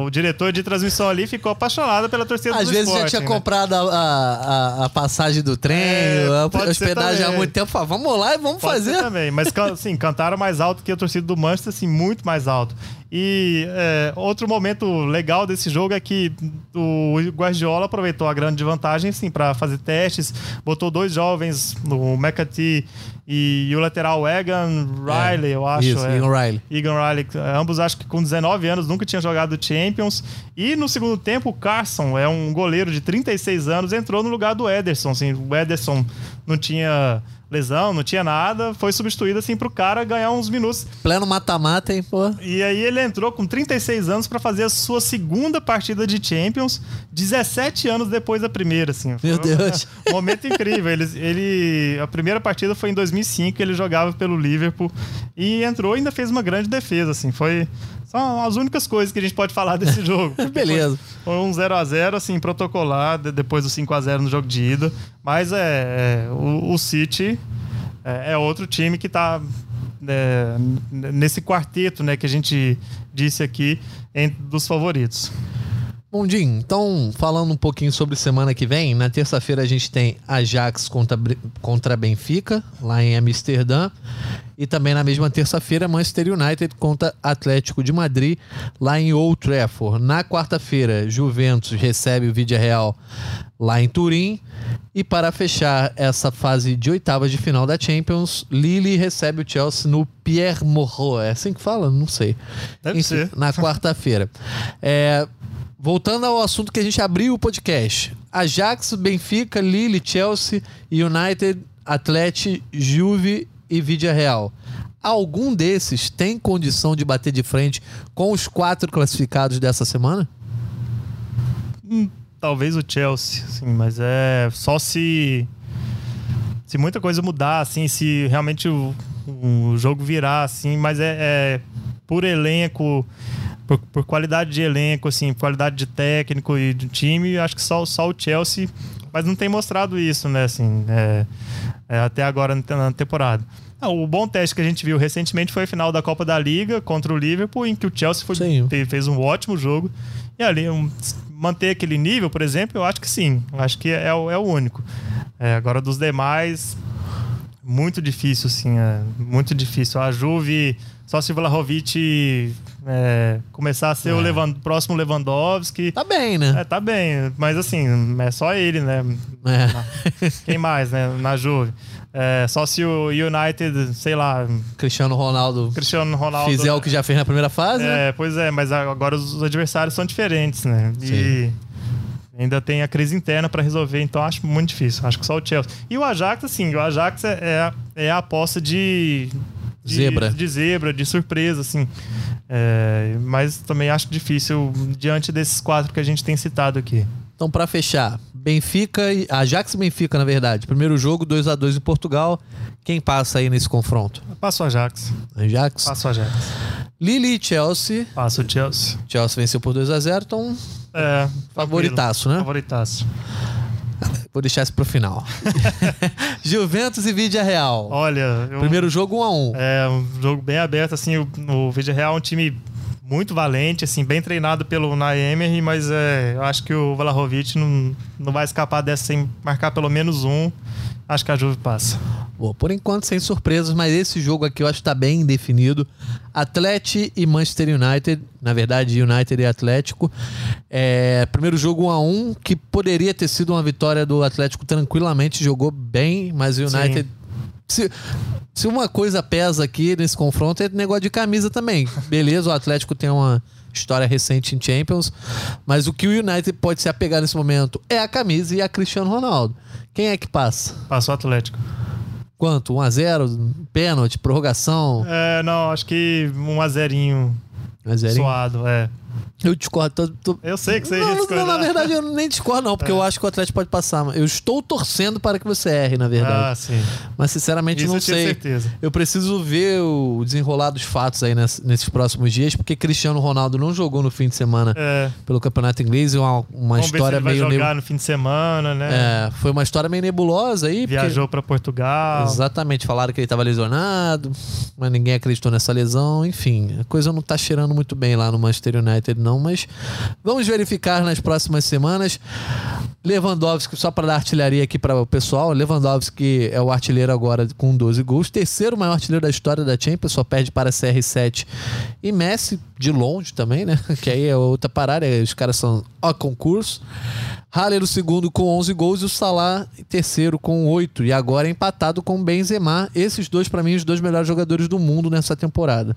o diretor de transmissão ali ficou apaixonado pela torcida Às do vezes já tinha né? comprado a, a, a, passagem do trem, é, a hospedagem há muito tempo. vamos lá e vamos pode fazer. também, mas assim, cantaram mais alto que a torcida do Manchester, assim, muito mais alto. E é, outro momento legal desse jogo é que o Guardiola aproveitou a grande vantagem assim, para fazer testes, botou dois jovens, o McAtee e, o lateral Egan Riley, é, eu acho. Isso, é. Egan Riley. Egan Riley. Ambos acho que com 19 anos nunca tinham jogado Champions. E no segundo tempo, o Carson é um goleiro de 36 anos, entrou no lugar do Ederson. Assim, o Ederson não tinha lesão, não tinha nada, foi substituído assim pro cara ganhar uns minutos. Pleno mata-mata, hein, pô. E aí ele entrou com 36 anos para fazer a sua segunda partida de Champions, 17 anos depois da primeira, assim. Meu Deus. Um momento incrível. Ele, ele, a primeira partida foi em 2005, ele jogava pelo Liverpool e entrou e ainda fez uma grande defesa, assim. Foi são as únicas coisas que a gente pode falar desse jogo. Beleza. Foi, um 0x0, assim, protocolar, depois do 5x0 no jogo de ida. Mas é, é o, o, City é, é, outro time que está é, nesse quarteto né, que a gente disse aqui entre, dos favoritos. Jim, então falando um pouquinho sobre semana que vem, na terça-feira a gente tem Ajax contra, contra Benfica, lá em Amsterdã. E também na mesma terça-feira, Manchester United contra Atlético de Madrid, lá em Old Trafford. Na quarta-feira, Juventus recebe o Vídea Real lá em Turim. E para fechar essa fase de oitavas de final da Champions, Lille recebe o Chelsea no Pierre Morreau. É assim que fala? Não sei. Deve Enfim, ser. Na quarta-feira. É, voltando ao assunto que a gente abriu o podcast. Ajax, Benfica, Lille, Chelsea, United, Atlético, Juve e Vídea Real. Algum desses tem condição de bater de frente com os quatro classificados dessa semana? Hum, talvez o Chelsea, sim, mas é só se se muita coisa mudar, assim, se realmente o, o jogo virar, assim, mas é, é por elenco, por, por, qualidade de elenco, assim, qualidade de técnico e de time, acho que só, só o Chelsea, mas não tem mostrado isso, né, assim, é, é, até agora na temporada. Não, o bom teste que a gente viu recentemente foi a final da Copa da Liga contra o Liverpool, em que o Chelsea foi, fez um ótimo jogo. E ali, um, manter aquele nível, por exemplo, eu acho que sim. Eu acho que é, é, o único. É, agora, dos demais, muito difícil, sim. É, muito difícil. A Juve, só se Vlahovic é, começar a ser o é. Lewand próximo Lewandowski. Tá bem, né? É, tá bem. Mas assim, é só ele, né? É. Quem mais, né? Na Juve. É, só se o United, sei lá. Cristiano Ronaldo. Cristiano Ronaldo. Fizer o que já fez na primeira fase. É, né? pois é, mas agora os adversários são diferentes, né? E Sim. ainda tem a crise interna para resolver, então acho muito difícil. Acho que só o Chelsea. E o Ajax, assim, o Ajax é, é, é a aposta de, de, zebra. De zebra, de surpresa, assim. É, mas também acho difícil diante desses quatro que a gente tem citado aqui. Então, para fechar, Benfica e Ajax e Benfica, na verdade. Primeiro jogo, 2 a 2 em Portugal. Quem passa aí nesse confronto? Passa o Ajax. Ajax? Passa o Ajax. Lille e Chelsea. Passa o Chelsea. Chelsea venceu por 2 a 0 então. É. Favoritaço, né? Favoritaço. Vou deixar isso pro final. Juventus e Vídea Real. Olha. Eu... Primeiro jogo 1 a 1 É, um jogo bem aberto, assim. O, o Vídea Real é um time muito valente, assim, bem treinado pelo Naemer, mas é, eu acho que o Vlahovic não, não vai escapar dessa sem marcar pelo menos um. Acho que a Juve passa. Boa, por enquanto sem surpresas, mas esse jogo aqui eu acho que está bem definido. Atlético e Manchester United, na verdade United e Atlético. É, primeiro jogo 1 a 1 que poderia ter sido uma vitória do Atlético tranquilamente, jogou bem, mas o United Sim se, se uma coisa pesa aqui nesse confronto é negócio de camisa também. Beleza, o Atlético tem uma história recente em Champions, mas o que o United pode se apegar nesse momento é a camisa e a Cristiano Ronaldo. Quem é que passa? Passa o Atlético. Quanto? 1x0? Pênalti? Prorrogação? É, não, acho que 1x0. 1x0? Suado, é. Eu discordo. Tô, tô... Eu sei que você não, ia discordar. Não, na verdade, eu nem discordo, não, porque é. eu acho que o Atlético pode passar. Eu estou torcendo para que você erre, na verdade. Ah, sim. Mas, sinceramente, Isso não eu sei. certeza. Eu preciso ver o desenrolar dos fatos aí nesses próximos dias, porque Cristiano Ronaldo não jogou no fim de semana é. pelo Campeonato Inglês. Uma, uma Vamos história ver se ele meio. Vai jogar no fim de semana, né? É, foi uma história meio nebulosa aí. Viajou porque... para Portugal. Exatamente. Falaram que ele estava lesionado, mas ninguém acreditou nessa lesão. Enfim, a coisa não está cheirando muito bem lá no Manchester United, não, mas Vamos verificar nas próximas semanas. Lewandowski, só para dar artilharia aqui para o pessoal, Lewandowski é o artilheiro agora com 12 gols, terceiro maior artilheiro da história da Champions, só perde para CR7 e Messi de longe também, né? Que aí é outra parada, os caras são ó concurso. Haller o segundo com 11 gols e o Salah terceiro com 8 e agora empatado com o Benzema. Esses dois para mim os dois melhores jogadores do mundo nessa temporada.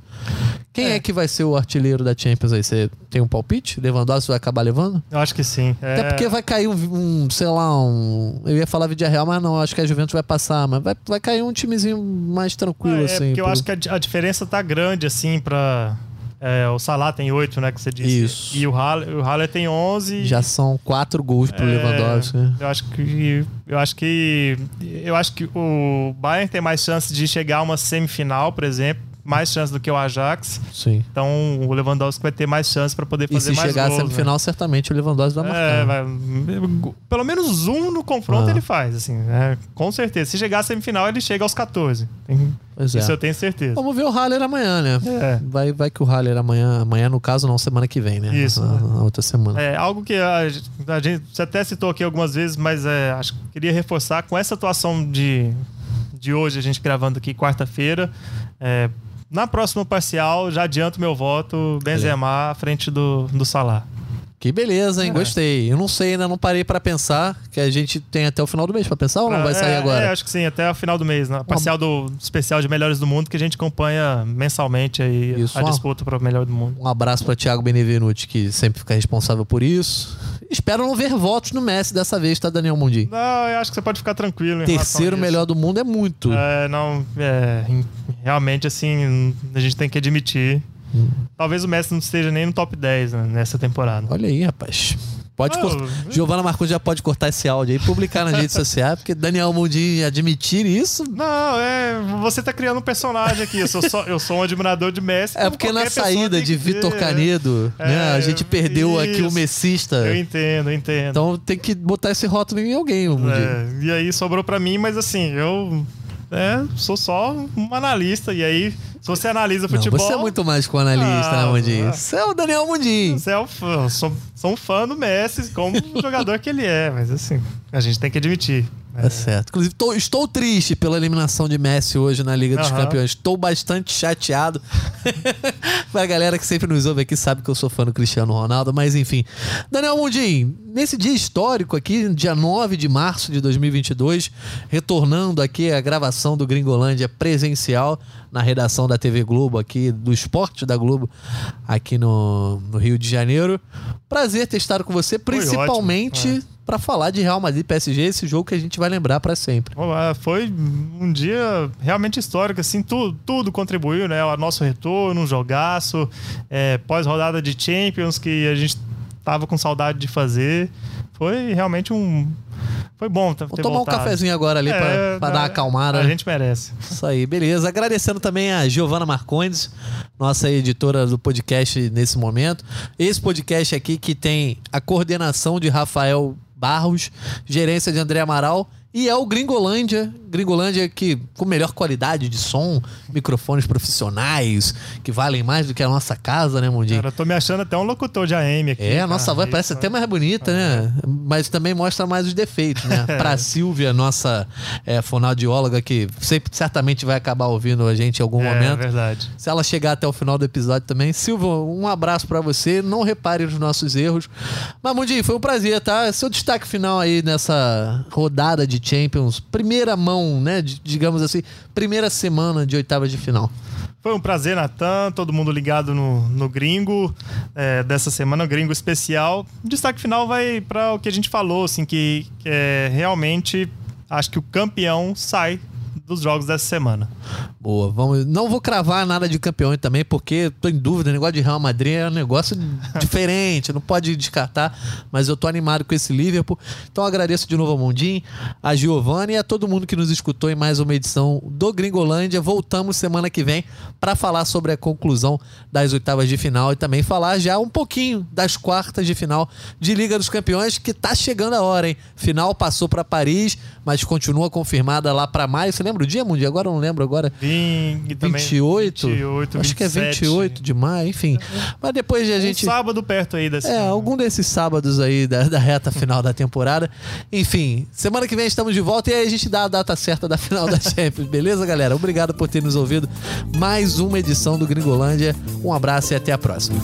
Quem é. é. que vai ser o artilheiro da Champions aí? Você tem um palpite? Lewandowski vai acabar levando? Eu acho que sim. É... Até porque vai cair um, um, sei lá, um. Eu ia falar Vidia Real, mas não, acho que a Juventus vai passar. Mas vai, vai cair um timezinho mais tranquilo, é, assim. É porque eu acho que a, a diferença tá grande, assim, pra. É, o Salah tem 8, né, que você disse. Isso. E o Haller, o Haller tem 11. Já são 4 gols pro é, Lewandowski. Eu acho que eu acho que eu acho que o Bayern tem mais chance de chegar a uma semifinal, por exemplo, mais chance do que o Ajax. Sim. Então o Lewandowski vai ter mais chance para poder E fazer se mais chegar à gols, né? semifinal, certamente o Lewandowski vai marcar. É, né? vai- pelo menos um no confronto Ah. ele faz, assim, né? com certeza. Se chegar à semifinal, ele chega aos 14. Tem- Pois é. Isso eu tenho certeza. Vamos ver o Haller amanhã, né? É. Vai, vai que o Haller amanhã, amanhã no caso não, semana que vem, né? Isso, Na, né? na outra semana. É algo que a, a gente você até citou aqui algumas vezes, mas é, acho que queria reforçar com essa atuação de, de hoje, a gente gravando aqui quarta-feira. é, na próxima parcial, já adianto meu voto, Benzema à frente do, do Salah. Que beleza, hein? É. Gostei. Eu não sei, ainda não parei pra pensar, que a gente tem até o final do mês pra pensar ou não vai sair É, agora? É, acho que sim, até o final do mês, né? Parcial do especial de melhores do mundo que a gente acompanha mensalmente aí Isso, a ó. disputa para o melhor do mundo. Um abraço para Thiago Benevenuti, que sempre fica responsável por isso. Espero não ver votos no Messi dessa vez, tá, Daniel Mundi? Não, eu acho que você pode ficar tranquilo. Terceiro melhor do mundo é muito. É, não, é, realmente, assim, a gente tem que admitir. Hum. Talvez o Messi não esteja nem no top 10 né, nessa temporada. Olha aí, rapaz. Pode Ah, cor- Giovana Marcos já pode cortar esse áudio aí e publicar nas redes sociais, porque Daniel Mundi admitir isso. Não, é. Você tá criando um personagem aqui. Eu sou, só, eu sou um admirador de Messi. É porque na saída de Vitor ser. Canedo, É, né, a gente perdeu aqui o isso. messista. Eu entendo, eu entendo. Então tem que botar esse rótulo em alguém. É, e aí sobrou pra mim, mas assim, eu é, sou só um analista. E aí, se você analisa Não, futebol. você é muito mais que um analista, né, Ah, Mundi? ah. Você é o Daniel Mundi. Você é um fã, sou, sou um fã do Messi como jogador que ele é, mas assim, a gente tem que admitir. Né? Tá certo. Inclusive, tô- estou triste pela eliminação de Messi hoje na Liga dos Aham. Campeões. Estou bastante chateado. pra galera que sempre nos ouve aqui sabe que eu sou fã do Cristiano Ronaldo, mas enfim. Daniel Mundim, nesse dia histórico aqui, dia 9 de março de 2022, retornando aqui a gravação do Gringolândia presencial na redação da TV Globo aqui, do Esporte da Globo, aqui no, no Rio de Janeiro. Prazer ter estado com você, principalmente pra falar de Real Madrid PSG, esse jogo que a gente vai lembrar pra sempre. Foi um dia realmente histórico, assim, tudo, tudo contribuiu, né? O nosso retorno, um jogaço, é, pós-rodada de Champions que a gente tava com saudade de fazer. Foi realmente um. Foi bom Vou tomar voltado. um cafezinho agora ali É, pra dar uma a- acalmada. A gente merece. Isso aí, beleza. Agradecendo também a Giovana Marcondes, nossa editora do podcast nesse momento. Esse podcast aqui que tem a coordenação de Rafael Barros, gerência de André Amaral e é o Gringolândia. Gringolândia que com melhor qualidade de som, microfones profissionais, que valem mais do que a nossa casa, né, Mundinho? Cara, eu tô me achando até um locutor de AM aqui. É, a nossa voz parece até mais bonita, né? Mas também mostra mais os defeitos, né? Pra Silvia, nossa é, fonoaudióloga, que sempre, certamente vai acabar ouvindo a gente em algum É, momento. verdade. Se ela chegar até o final do episódio também. Silvia, um abraço pra você. Não repare nos nossos erros. Mas, Mundinho, foi um prazer, tá? Seu destaque final aí nessa rodada de Champions. Primeira mão, né? Digamos assim, primeira semana de oitavas de final. Foi um prazer, Natan, todo mundo ligado no, no gringo é, dessa semana, gringo especial. O destaque final vai para o que a gente falou, assim, que, que é, realmente acho que o campeão sai dos jogos dessa semana. Boa, vamos. Não vou cravar nada de campeão também, porque tô em dúvida. O negócio de Real Madrid é um negócio diferente, não pode descartar. Mas eu tô animado com esse Liverpool. Então agradeço de novo ao Mundim, a Giovanni e a todo mundo que nos escutou em mais uma edição do Gringolândia. Voltamos semana que vem para falar sobre a conclusão das oitavas de final e também falar já um pouquinho das quartas de final de Liga dos Campeões, que tá chegando a hora, hein? Final passou para Paris, mas continua confirmada lá para maio. Você lembra o dia, Mundim? Agora eu não lembro agora. Vim, e também 28? 28, Acho que é 27. 28 de maio, enfim. Mas depois de a Um gente. sábado perto aí desse. É, algum desses sábados aí da, da reta final da temporada. Enfim, semana que vem estamos de volta e aí a gente dá a data certa da final da Champions, beleza, galera? Obrigado por ter nos ouvido. Mais uma edição do Gringolândia. Um abraço e até a próxima.